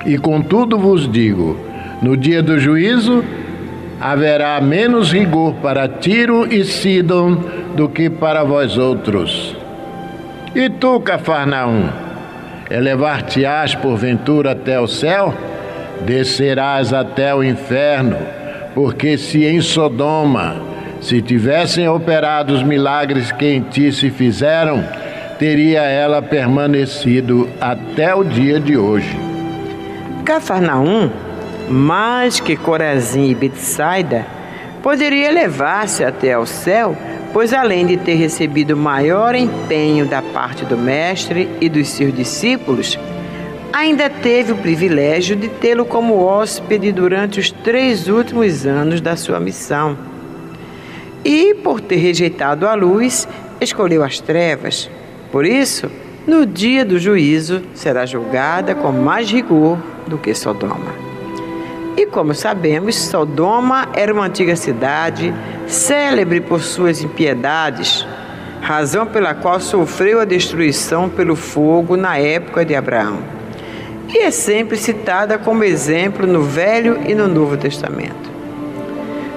E contudo vos digo: no dia do juízo, haverá menos rigor para Tiro e Sidom do que para vós outros. E tu, Cafarnaum, elevar-te-ás porventura até o céu? Descerás até o inferno, porque se em Sodoma se tivessem operado os milagres que em ti se fizeram, teria ela permanecido até o dia de hoje. Cafarnaum mais que Corazim e Betsaida, poderia elevar-se até ao céu, pois além de ter recebido maior empenho da parte do Mestre e dos seus discípulos, ainda teve o privilégio de tê-lo como hóspede durante os três últimos anos da sua missão. E, por ter rejeitado a luz, escolheu as trevas. Por isso, no dia do juízo, será julgada com mais rigor do que Sodoma. E como sabemos, Sodoma era uma antiga cidade, célebre por suas impiedades, razão pela qual sofreu a destruição pelo fogo na época de Abraão. E é sempre citada como exemplo no Velho e no Novo Testamento.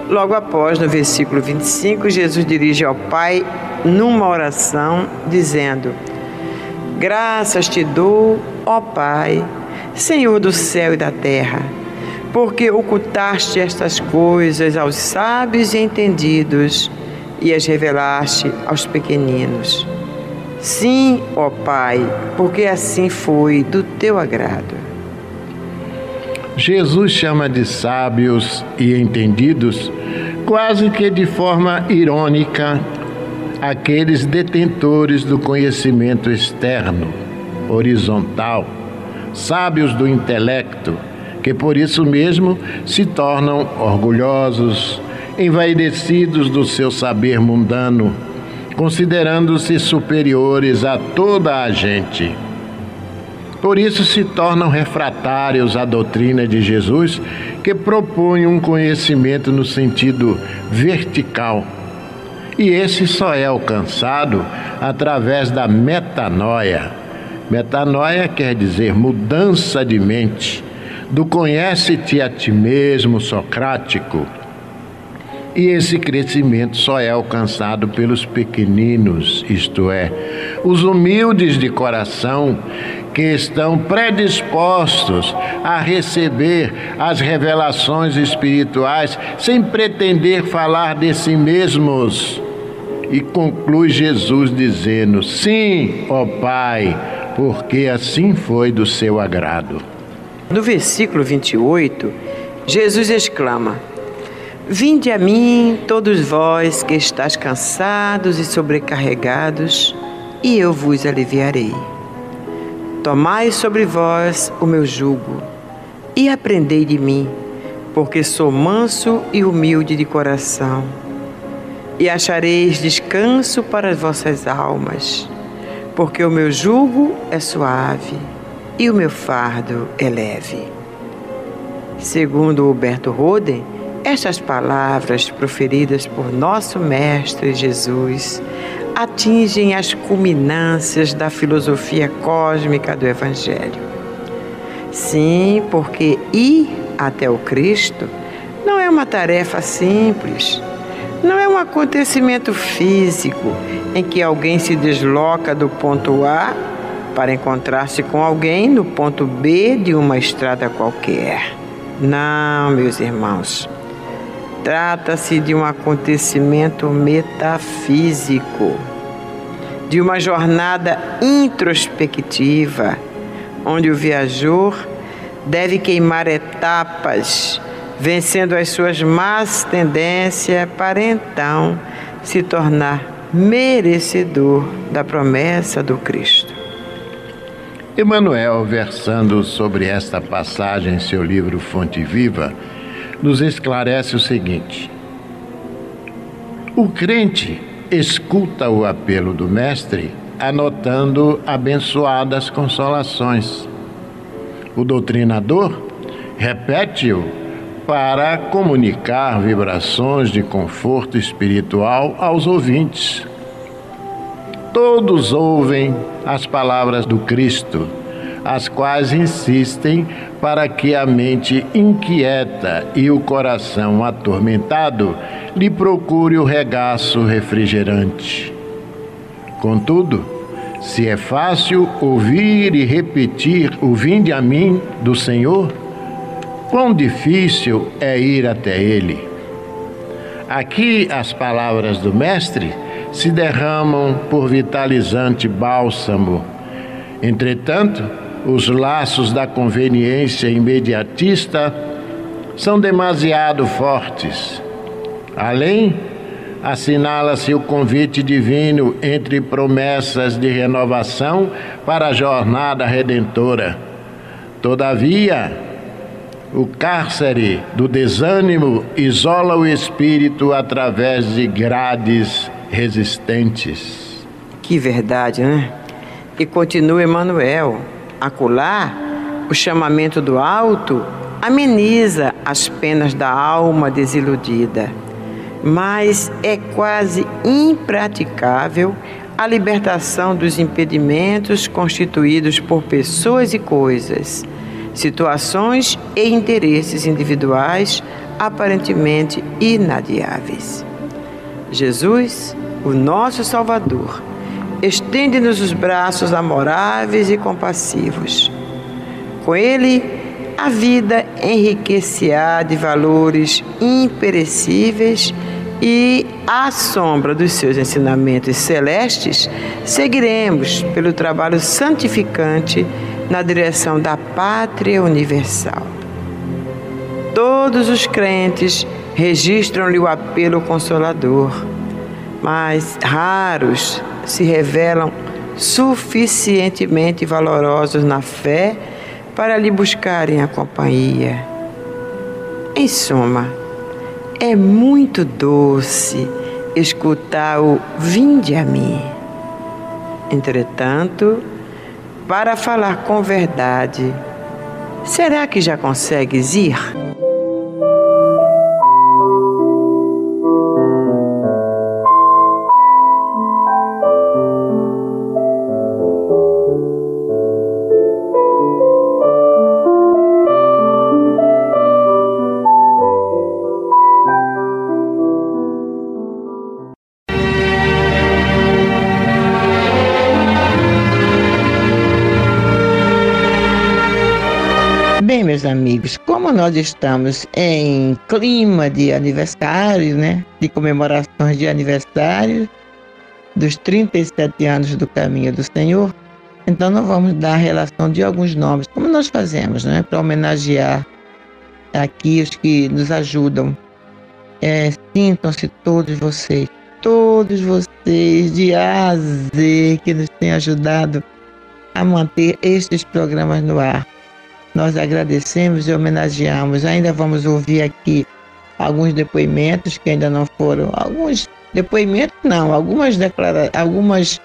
Logo após, no versículo 25, Jesus dirige ao Pai numa oração, dizendo: Graças te dou, ó Pai, Senhor do céu e da terra porque ocultaste estas coisas aos sábios e entendidos e as revelaste aos pequeninos. Sim, ó Pai, porque assim foi do teu agrado. Jesus chama de sábios e entendidos, quase que de forma irônica, aqueles detentores do conhecimento externo, horizontal, sábios do intelecto que por isso mesmo se tornam orgulhosos, envaidecidos do seu saber mundano, considerando-se superiores a toda a gente. Por isso se tornam refratários à doutrina de Jesus, que propõe um conhecimento no sentido vertical. E esse só é alcançado através da metanoia. Metanoia quer dizer mudança de mente do conhece-te a ti mesmo, Socrático. E esse crescimento só é alcançado pelos pequeninos, isto é, os humildes de coração, que estão predispostos a receber as revelações espirituais sem pretender falar de si mesmos. E conclui Jesus dizendo: Sim, ó Pai, porque assim foi do seu agrado. No versículo 28, Jesus exclama: Vinde a mim, todos vós que estáis cansados e sobrecarregados, e eu vos aliviarei. Tomai sobre vós o meu jugo e aprendei de mim, porque sou manso e humilde de coração, e achareis descanso para as vossas almas, porque o meu jugo é suave e o meu fardo é leve. Segundo Huberto Roden, estas palavras proferidas por nosso Mestre Jesus atingem as culminâncias da filosofia cósmica do Evangelho. Sim, porque ir até o Cristo não é uma tarefa simples, não é um acontecimento físico em que alguém se desloca do ponto A para encontrar-se com alguém no ponto B de uma estrada qualquer. Não, meus irmãos. Trata-se de um acontecimento metafísico, de uma jornada introspectiva, onde o viajor deve queimar etapas, vencendo as suas más tendências, para então se tornar merecedor da promessa do Cristo. Emmanuel, versando sobre esta passagem em seu livro Fonte Viva, nos esclarece o seguinte: o crente escuta o apelo do Mestre, anotando abençoadas consolações. O doutrinador repete-o para comunicar vibrações de conforto espiritual aos ouvintes. Todos ouvem as palavras do Cristo as quais insistem para que a mente inquieta e o coração atormentado lhe procure o regaço refrigerante. Contudo, se é fácil ouvir e repetir o vinde a mim do Senhor, quão difícil é ir até Ele. Aqui as palavras do Mestre se derramam por vitalizante bálsamo. Entretanto, os laços da conveniência imediatista são demasiado fortes. Além, assinala-se o convite divino entre promessas de renovação para a jornada redentora. Todavia, o cárcere do desânimo isola o espírito através de grades resistentes. Que verdade, né? E continua Emmanuel acolá, o chamamento do alto ameniza as penas da alma desiludida, mas é quase impraticável a libertação dos impedimentos constituídos por pessoas e coisas, situações e interesses individuais aparentemente inadiáveis. Jesus, o nosso Salvador, estende-nos os braços amoráveis e compassivos. Com ele, a vida enriquecerá de valores imperecíveis e, à sombra dos seus ensinamentos celestes, seguiremos pelo trabalho santificante na direção da pátria universal. Todos os crentes registram-lhe o apelo consolador, mas raros se revelam suficientemente valorosos na fé para lhe buscarem a companhia. Em suma, é muito doce escutar o vinde a mim. Entretanto, para falar com verdade, será que já consegues ir? Nós estamos em clima de aniversário, né? De comemorações de aniversário dos 37 anos do caminho do Senhor, então nós vamos dar a relação de alguns nomes, como nós fazemos, né? Para homenagear aqui os que nos ajudam. É, Sintam-se todos vocês, todos vocês de A a Z que nos têm ajudado a manter estes programas no ar. Nós agradecemos e homenageamos. Ainda vamos ouvir aqui alguns depoimentos que ainda não foram. Alguns depoimentos, não, algumas declarações, algumas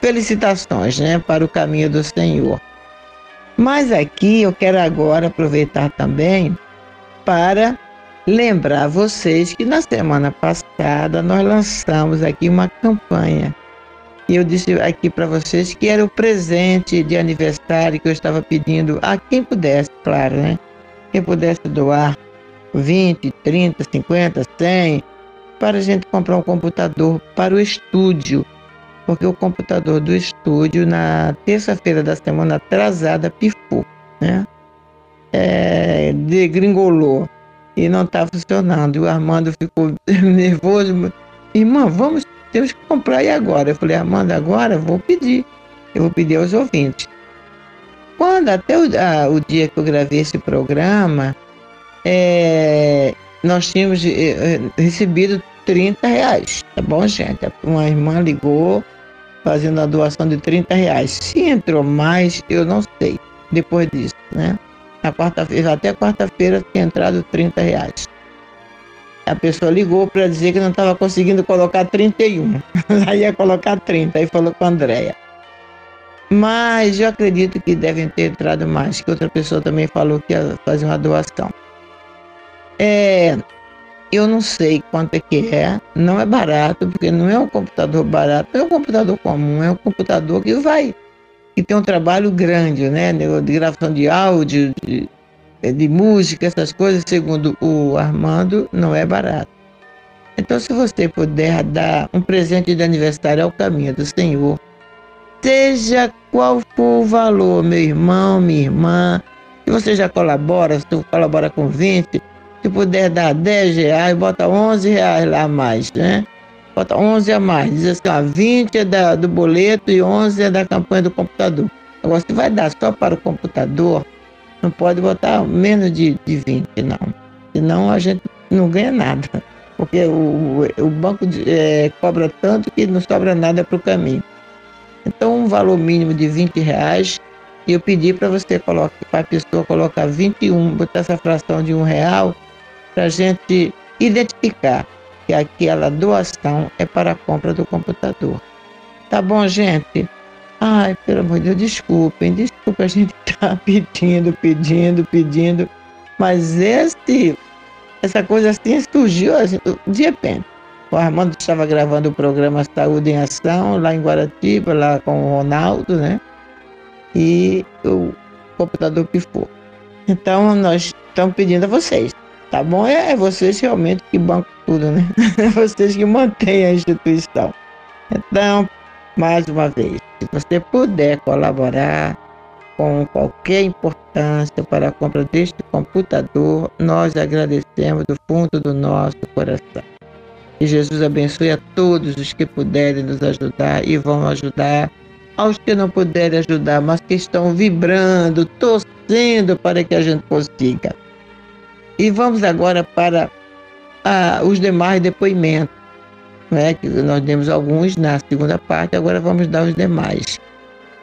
felicitações né, para o caminho do Senhor. Mas aqui eu quero agora aproveitar também para lembrar vocês que na semana passada nós lançamos aqui uma campanha e eu disse aqui para vocês que era o presente de aniversário que eu estava pedindo a quem pudesse, claro, né? Quem pudesse doar 20, 30, 50, 100 para a gente comprar um computador para o estúdio. Porque o computador do estúdio, na terça-feira da semana atrasada, pifou, né? É, degringolou e não está funcionando. E o Armando ficou <laughs> nervoso. Irmã, vamos temos que comprar e agora. Eu falei, Amanda, agora vou pedir. Eu vou pedir aos ouvintes. Quando, até o, a, o dia que eu gravei esse programa, é, nós tínhamos é, recebido 30 reais. Tá bom, gente? Uma irmã ligou fazendo a doação de 30 reais. Se entrou mais, eu não sei. Depois disso, né? Na quarta-feira, até quarta-feira tinha entrado 30 reais. A pessoa ligou para dizer que não estava conseguindo colocar 31. Aí <laughs> ia colocar 30. Aí falou com a Andréia. Mas eu acredito que devem ter entrado mais, que outra pessoa também falou que ia fazer uma doação. É, eu não sei quanto é que é, não é barato, porque não é um computador barato, é um computador comum, é um computador que vai, que tem um trabalho grande, né? De gravação de áudio, de, de música, essas coisas, segundo o Armando, não é barato. Então, se você puder dar um presente de aniversário ao caminho do Senhor, seja qual for o valor, meu irmão, minha irmã, se você já colabora, se você colabora com 20, se puder dar 10 reais, bota 11 reais lá a mais, né? Bota 11 a mais. Diz assim, ó, 20 é da, do boleto e 11 é da campanha do computador. Agora, se vai dar só para o computador, não pode botar menos de, de 20, não. Senão a gente não ganha nada. Porque o, o banco é, cobra tanto que não sobra nada para o caminho. Então, um valor mínimo de 20 reais. E eu pedi para você colocar, para a pessoa colocar 21, botar essa fração de um real, para a gente identificar que aquela doação é para a compra do computador. Tá bom, gente? Ai, pelo amor de Deus, desculpem, desculpa, a gente <laughs> tá pedindo, pedindo, pedindo, mas esse, essa coisa assim surgiu assim, de repente. O Armando estava gravando o programa Saúde em Ação lá em Guaratiba, lá com o Ronaldo, né? E o computador pifou. Então nós estamos pedindo a vocês, tá bom? É, é vocês realmente que bancam tudo, né? <laughs> É vocês que mantêm a instituição. Então, mais uma vez, se você puder colaborar com qualquer importância para a compra deste computador, nós agradecemos do fundo do nosso coração. Que Jesus abençoe a todos os que puderem nos ajudar e vão ajudar aos que não puderem ajudar, mas que estão vibrando, torcendo para que a gente consiga. E vamos agora para ah, os demais depoimentos né, que nós demos alguns na segunda parte, agora vamos dar os demais.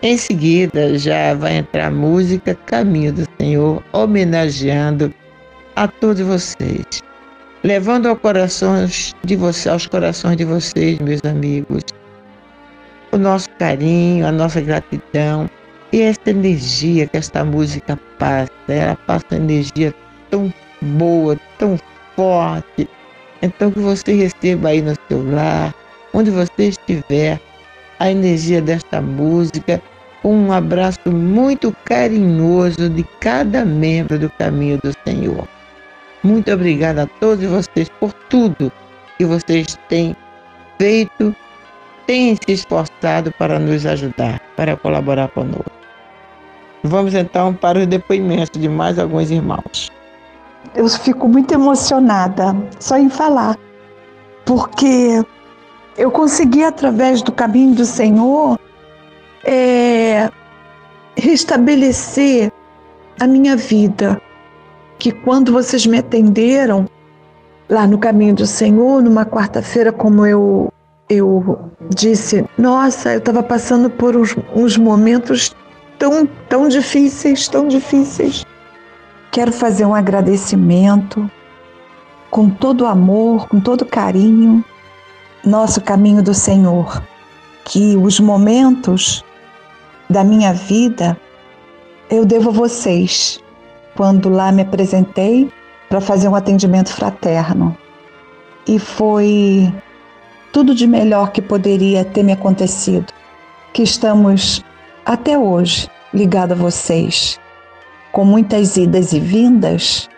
Em seguida, já vai entrar a música Caminho do Senhor, homenageando a todos vocês, levando ao corações de você, aos corações de vocês, meus amigos, o nosso carinho, a nossa gratidão e essa energia que esta música passa. Ela passa energia tão boa, tão forte, então que você receba aí no seu lar, onde você estiver, a energia desta música, com um abraço muito carinhoso de cada membro do caminho do Senhor. Muito obrigada a todos vocês por tudo que vocês têm feito, têm se esforçado para nos ajudar, para colaborar conosco. Vamos então para o depoimento de mais alguns irmãos. Eu fico muito emocionada só em falar, porque eu consegui, através do caminho do Senhor, é, restabelecer a minha vida. Que quando vocês me atenderam lá no caminho do Senhor, numa quarta-feira, como eu, eu disse, nossa, eu estava passando por uns, uns momentos tão, tão difíceis, tão difíceis. Quero fazer um agradecimento com todo amor, com todo carinho, nosso caminho do Senhor. Que os momentos da minha vida eu devo a vocês, quando lá me apresentei para fazer um atendimento fraterno. E foi tudo de melhor que poderia ter me acontecido. Que estamos até hoje ligado a vocês. Com muitas idas e vindas,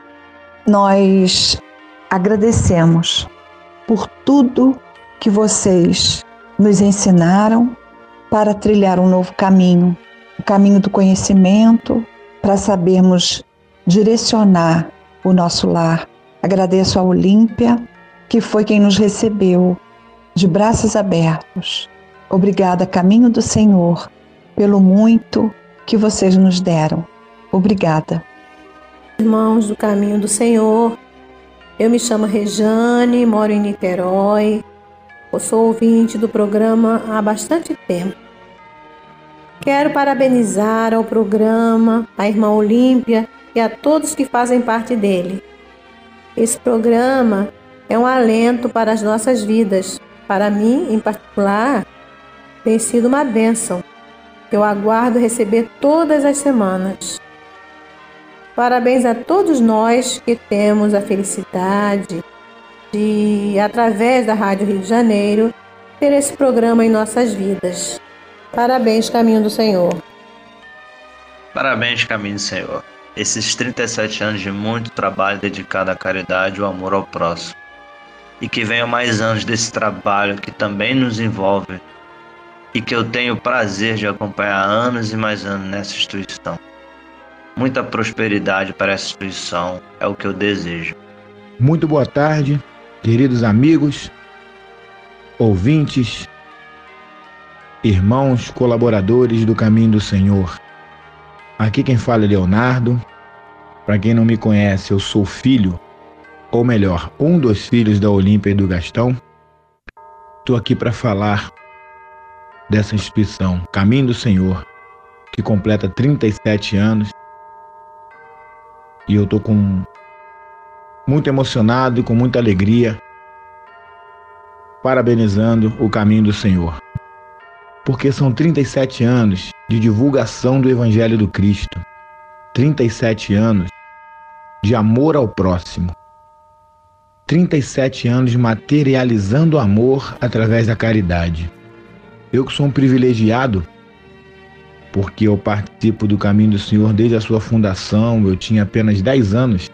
nós agradecemos por tudo que vocês nos ensinaram para trilhar um novo caminho, o caminho do conhecimento, para sabermos direcionar o nosso lar. Agradeço a Olímpia, que foi quem nos recebeu de braços abertos. Obrigada, Caminho do Senhor, pelo muito que vocês nos deram. Obrigada. Irmãos do Caminho do Senhor, eu me chamo Rejane, moro em Niterói. Eu sou ouvinte do programa há bastante tempo. Quero parabenizar ao programa, a irmã Olímpia e a todos que fazem parte dele. Esse programa é um alento para as nossas vidas. Para mim, em particular, tem sido uma bênção eu aguardo receber todas as semanas. Parabéns a todos nós que temos a felicidade de, através da Rádio Rio de Janeiro, ter esse programa em nossas vidas. Parabéns, Caminho do Senhor. Parabéns, Caminho do Senhor. Esses 37 anos de muito trabalho dedicado à caridade e ao amor ao próximo. E que venham mais anos desse trabalho que também nos envolve e que eu tenho o prazer de acompanhar anos e mais anos nessa instituição. Muita prosperidade para essa instituição é o que eu desejo. Muito boa tarde, queridos amigos, ouvintes, irmãos, colaboradores do Caminho do Senhor. Aqui quem fala é Leonardo. Para quem não me conhece, eu sou filho, ou melhor, um dos filhos da Olímpia e do Gastão. Estou aqui para falar dessa instituição, Caminho do Senhor, que completa 37 anos. E eu estou com muito emocionado e com muita alegria, parabenizando o Caminho do Senhor. Porque são 37 anos de divulgação do Evangelho do Cristo, 37 anos de amor ao próximo, 37 anos materializando o amor através da caridade. Eu que sou um privilegiado, porque eu participo do caminho do Senhor desde a sua fundação, eu tinha apenas 10 anos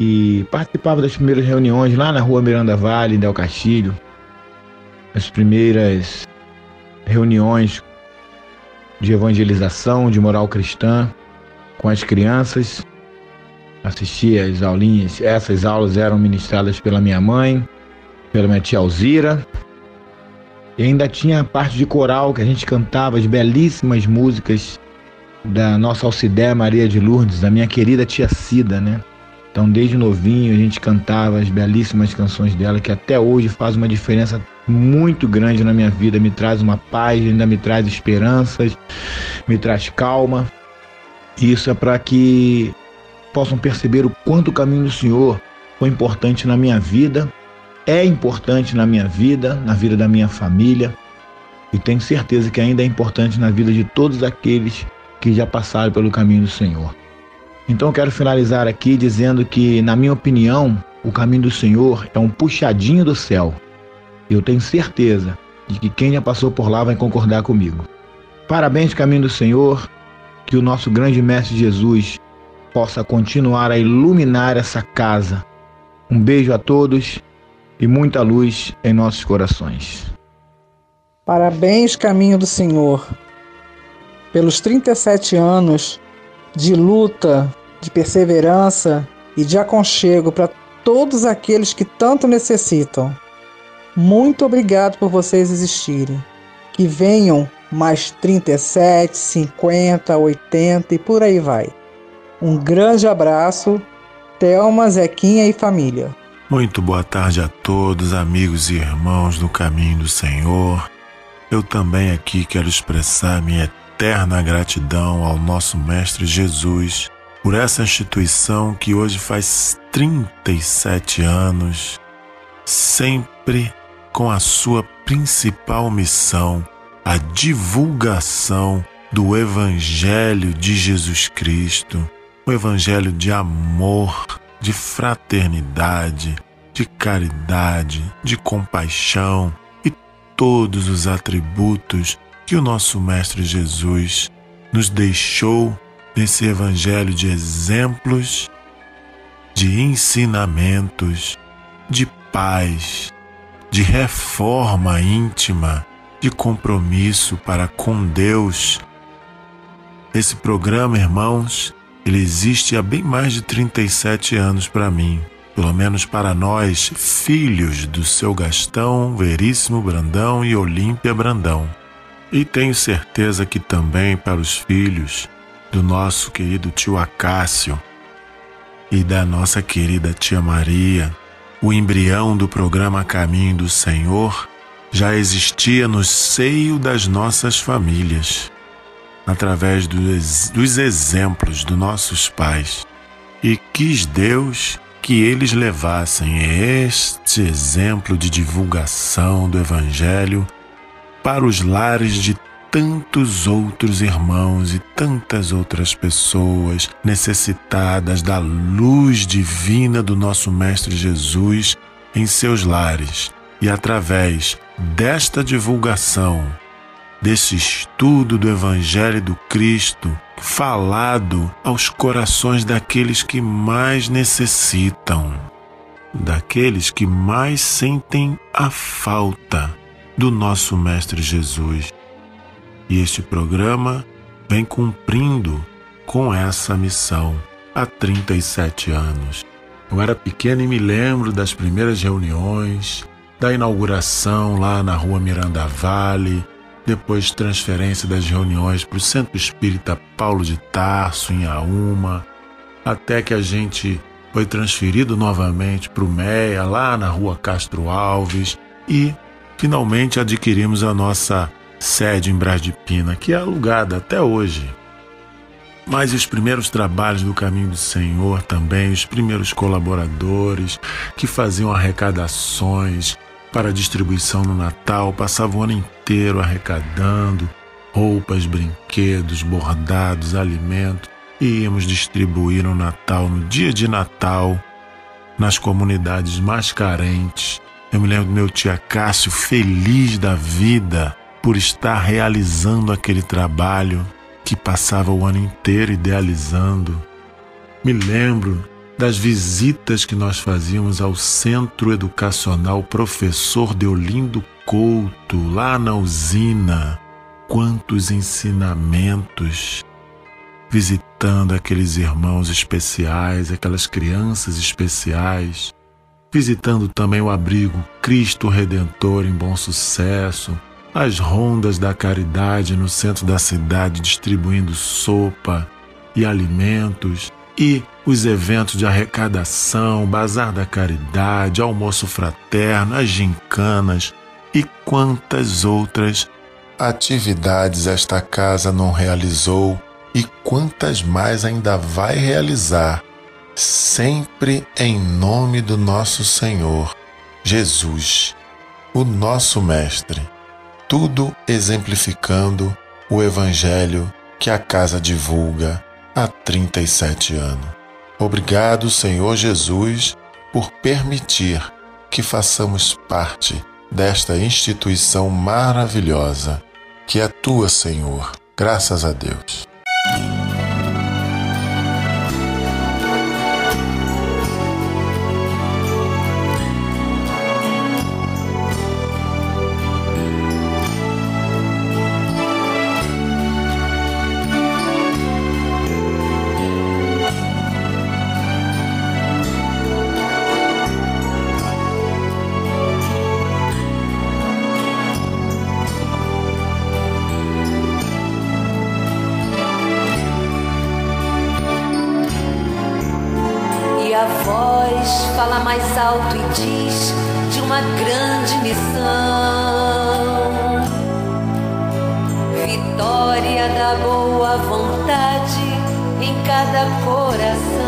e participava das primeiras reuniões lá na rua Miranda Vale, Del Castilho, as primeiras reuniões de evangelização, de moral cristã com as crianças. Assistia às aulinhas, essas aulas eram ministradas pela minha mãe, pela minha tia Alzira, e ainda tinha a parte de coral que a gente cantava as belíssimas músicas da nossa Alcidé Maria de Lourdes, da minha querida tia Cida, né? Então, desde novinho, a gente cantava as belíssimas canções dela, que até hoje faz uma diferença muito grande na minha vida, me traz uma paz, ainda me traz esperanças, me traz calma. Isso é para que possam perceber o quanto o caminho do Senhor foi importante na minha vida é importante na minha vida, na vida da minha família e tenho certeza que ainda é importante na vida de todos aqueles que já passaram pelo caminho do Senhor. Então quero finalizar aqui dizendo que, na minha opinião, o caminho do Senhor é um puxadinho do céu. Eu tenho certeza de que quem já passou por lá vai concordar comigo. Parabéns, caminho do Senhor, que o nosso grande Mestre Jesus possa continuar a iluminar essa casa. Um beijo a todos e muita luz em nossos corações. Parabéns, caminho do Senhor. pelos 37 anos de luta, de perseverança e de aconchego para todos aqueles que tanto necessitam. Muito obrigado por vocês existirem. Que venham mais 37, 50, 80 e por aí vai. Um grande abraço, Thelma, Zequinha e família. Muito boa tarde a todos, amigos e irmãos do caminho do Senhor. Eu também aqui quero expressar minha eterna gratidão ao nosso Mestre Jesus por essa instituição que hoje faz 37 anos, sempre com a sua principal missão, a divulgação do Evangelho de Jesus Cristo, o Evangelho de amor, de fraternidade, de caridade, de compaixão e todos os atributos que o nosso Mestre Jesus nos deixou nesse Evangelho de exemplos, de ensinamentos, de paz, de reforma íntima, de compromisso para com Deus. Esse programa, irmãos, ele existe há bem mais de 37 anos para mim, pelo menos para nós, filhos do seu Gastão, Veríssimo Brandão e Olímpia Brandão. E tenho certeza que também para os filhos do nosso querido tio Acácio e da nossa querida tia Maria, o embrião do programa Caminho do Senhor já existia no seio das nossas famílias através dos, dos exemplos dos nossos pais. E quis Deus que eles levassem este exemplo de divulgação do Evangelho para os lares de tantos outros irmãos e tantas outras pessoas necessitadas da luz divina do nosso Mestre Jesus em seus lares. E através desta divulgação, desse estudo do Evangelho do Cristo falado aos corações daqueles que mais necessitam, daqueles que mais sentem a falta do nosso Mestre Jesus. E este programa vem cumprindo com essa missão há 37 anos. Eu era pequeno e me lembro das primeiras reuniões, da inauguração lá na rua Miranda Vale, depois transferência das reuniões para o Centro Espírita Paulo de Tarso, em Auma, até que a gente foi transferido novamente para o MEA, lá na rua Castro Alves, e finalmente adquirimos a nossa sede em Brás de Pina, que é alugada até hoje. Mas os primeiros trabalhos do Caminho do Senhor também, os primeiros colaboradores que faziam arrecadações, para distribuição no Natal, passava o ano inteiro arrecadando roupas, brinquedos, bordados, alimentos e íamos distribuir no Natal, no dia de Natal, nas comunidades mais carentes. Eu me lembro do meu tia Cássio feliz da vida por estar realizando aquele trabalho que passava o ano inteiro idealizando. Me lembro das visitas que nós fazíamos ao Centro Educacional Professor Deolindo Couto, lá na usina. Quantos ensinamentos! Visitando aqueles irmãos especiais, aquelas crianças especiais, visitando também o abrigo Cristo Redentor em Bom Sucesso, as rondas da caridade no centro da cidade distribuindo sopa e alimentos e os eventos de arrecadação, bazar da caridade, almoço fraterno, as gincanas e quantas outras atividades esta casa não realizou e quantas mais ainda vai realizar, sempre em nome do nosso Senhor Jesus, o nosso Mestre, tudo exemplificando o Evangelho que a casa divulga há 37 anos. Obrigado, Senhor Jesus, por permitir que façamos parte desta instituição maravilhosa que é tua, Senhor. Graças a Deus. Da boa vontade em cada coração.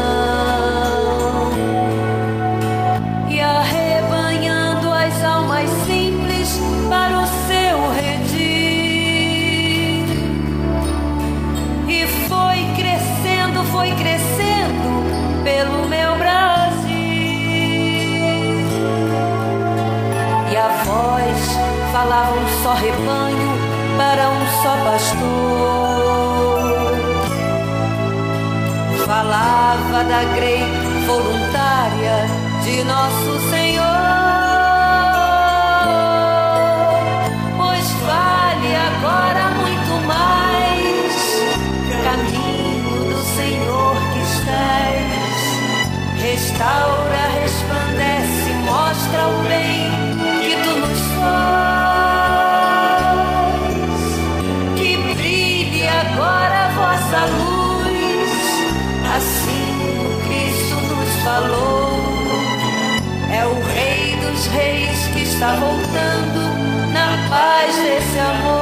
E arrebanhando as almas simples para o seu redil. E foi crescendo, foi crescendo pelo meu Brasil. E a voz falava um só rebanho para um só pastor. Da grei voluntária de nosso Senhor. Pois vale agora muito mais caminho do Senhor que estás. Restaura, Reis que está voltando na paz desse amor.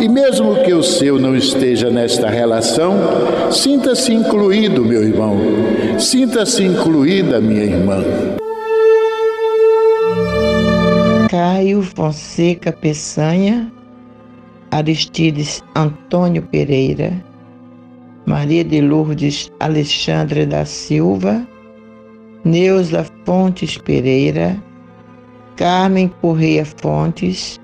e, mesmo que o seu não esteja nesta relação, sinta-se incluído, meu irmão, sinta-se incluída, minha irmã. Caio Fonseca Peçanha, Aristides Antônio Pereira, Maria de Lourdes Alexandre da Silva, Neuza Fontes Pereira, Carmen Correia Fontes,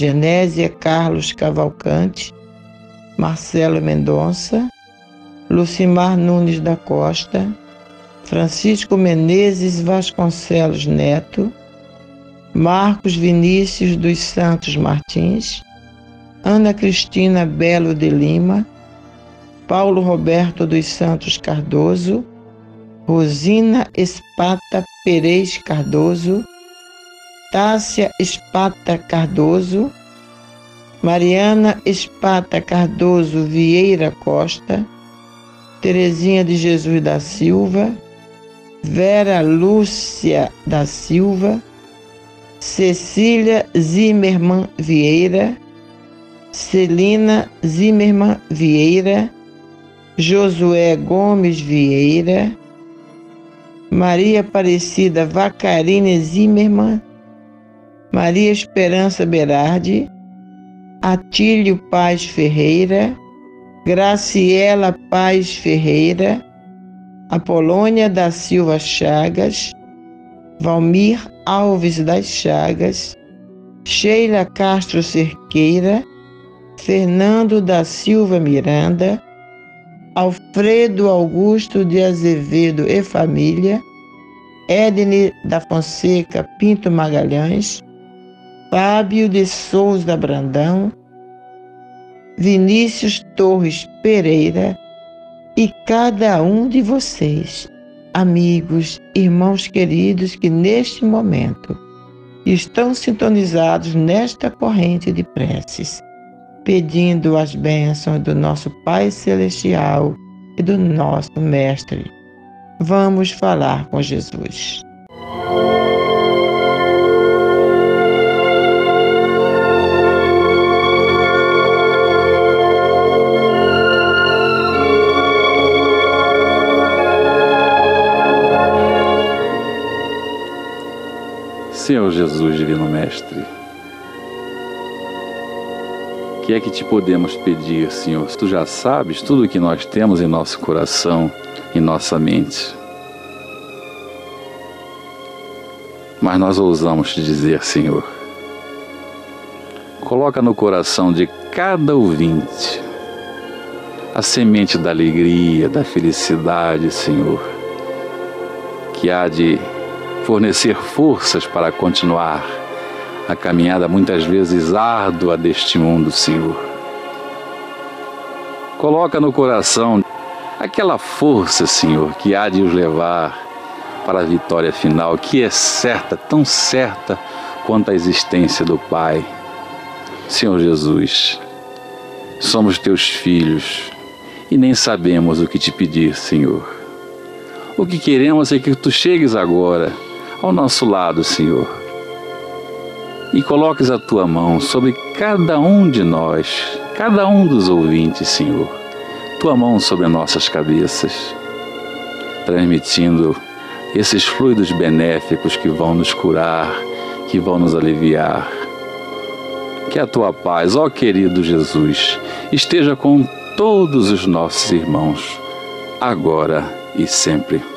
Genésia Carlos Cavalcante, Marcelo Mendonça, Lucimar Nunes da Costa, Francisco Menezes Vasconcelos Neto, Marcos Vinícius dos Santos Martins, Ana Cristina Belo de Lima, Paulo Roberto dos Santos Cardoso, Rosina Espata Pereira Cardoso, Tássia Espata Cardoso, Mariana Espata Cardoso Vieira Costa, Terezinha de Jesus da Silva, Vera Lúcia da Silva, Cecília Zimmermann Vieira, Celina Zimmermann Vieira, Josué Gomes Vieira, Maria Aparecida Vacarine Zimmermann, Maria Esperança Berardi, Atílio Paz Ferreira, Graciela Paz Ferreira, Apolônia da Silva Chagas, Valmir Alves das Chagas, Sheila Castro Cerqueira, Fernando da Silva Miranda, Alfredo Augusto de Azevedo e família, Edne da Fonseca Pinto Magalhães, Fábio de Souza Brandão, Vinícius Torres Pereira e cada um de vocês, amigos, irmãos queridos que neste momento estão sintonizados nesta corrente de preces pedindo as bênçãos do nosso Pai Celestial e do nosso Mestre. Vamos falar com Jesus. Senhor Jesus, Divino Mestre, que é que te podemos pedir, Senhor? Tu já sabes tudo o que nós temos em nosso coração, em nossa mente. Mas nós ousamos te dizer, Senhor, coloca no coração de cada ouvinte a semente da alegria, da felicidade, Senhor, que há de fornecer forças para continuar a caminhada muitas vezes árdua deste mundo, Senhor. Coloca no coração aquela força, Senhor, que há de os levar para a vitória final, que é certa, tão certa quanto a existência do Pai. Senhor Jesus, somos teus filhos e nem sabemos o que te pedir, Senhor. O que queremos é que tu chegues agora ao nosso lado, Senhor e coloques a tua mão sobre cada um de nós, cada um dos ouvintes, Senhor. Tua mão sobre nossas cabeças, transmitindo esses fluidos benéficos que vão nos curar, que vão nos aliviar. Que a tua paz, ó querido Jesus, esteja com todos os nossos irmãos, agora e sempre.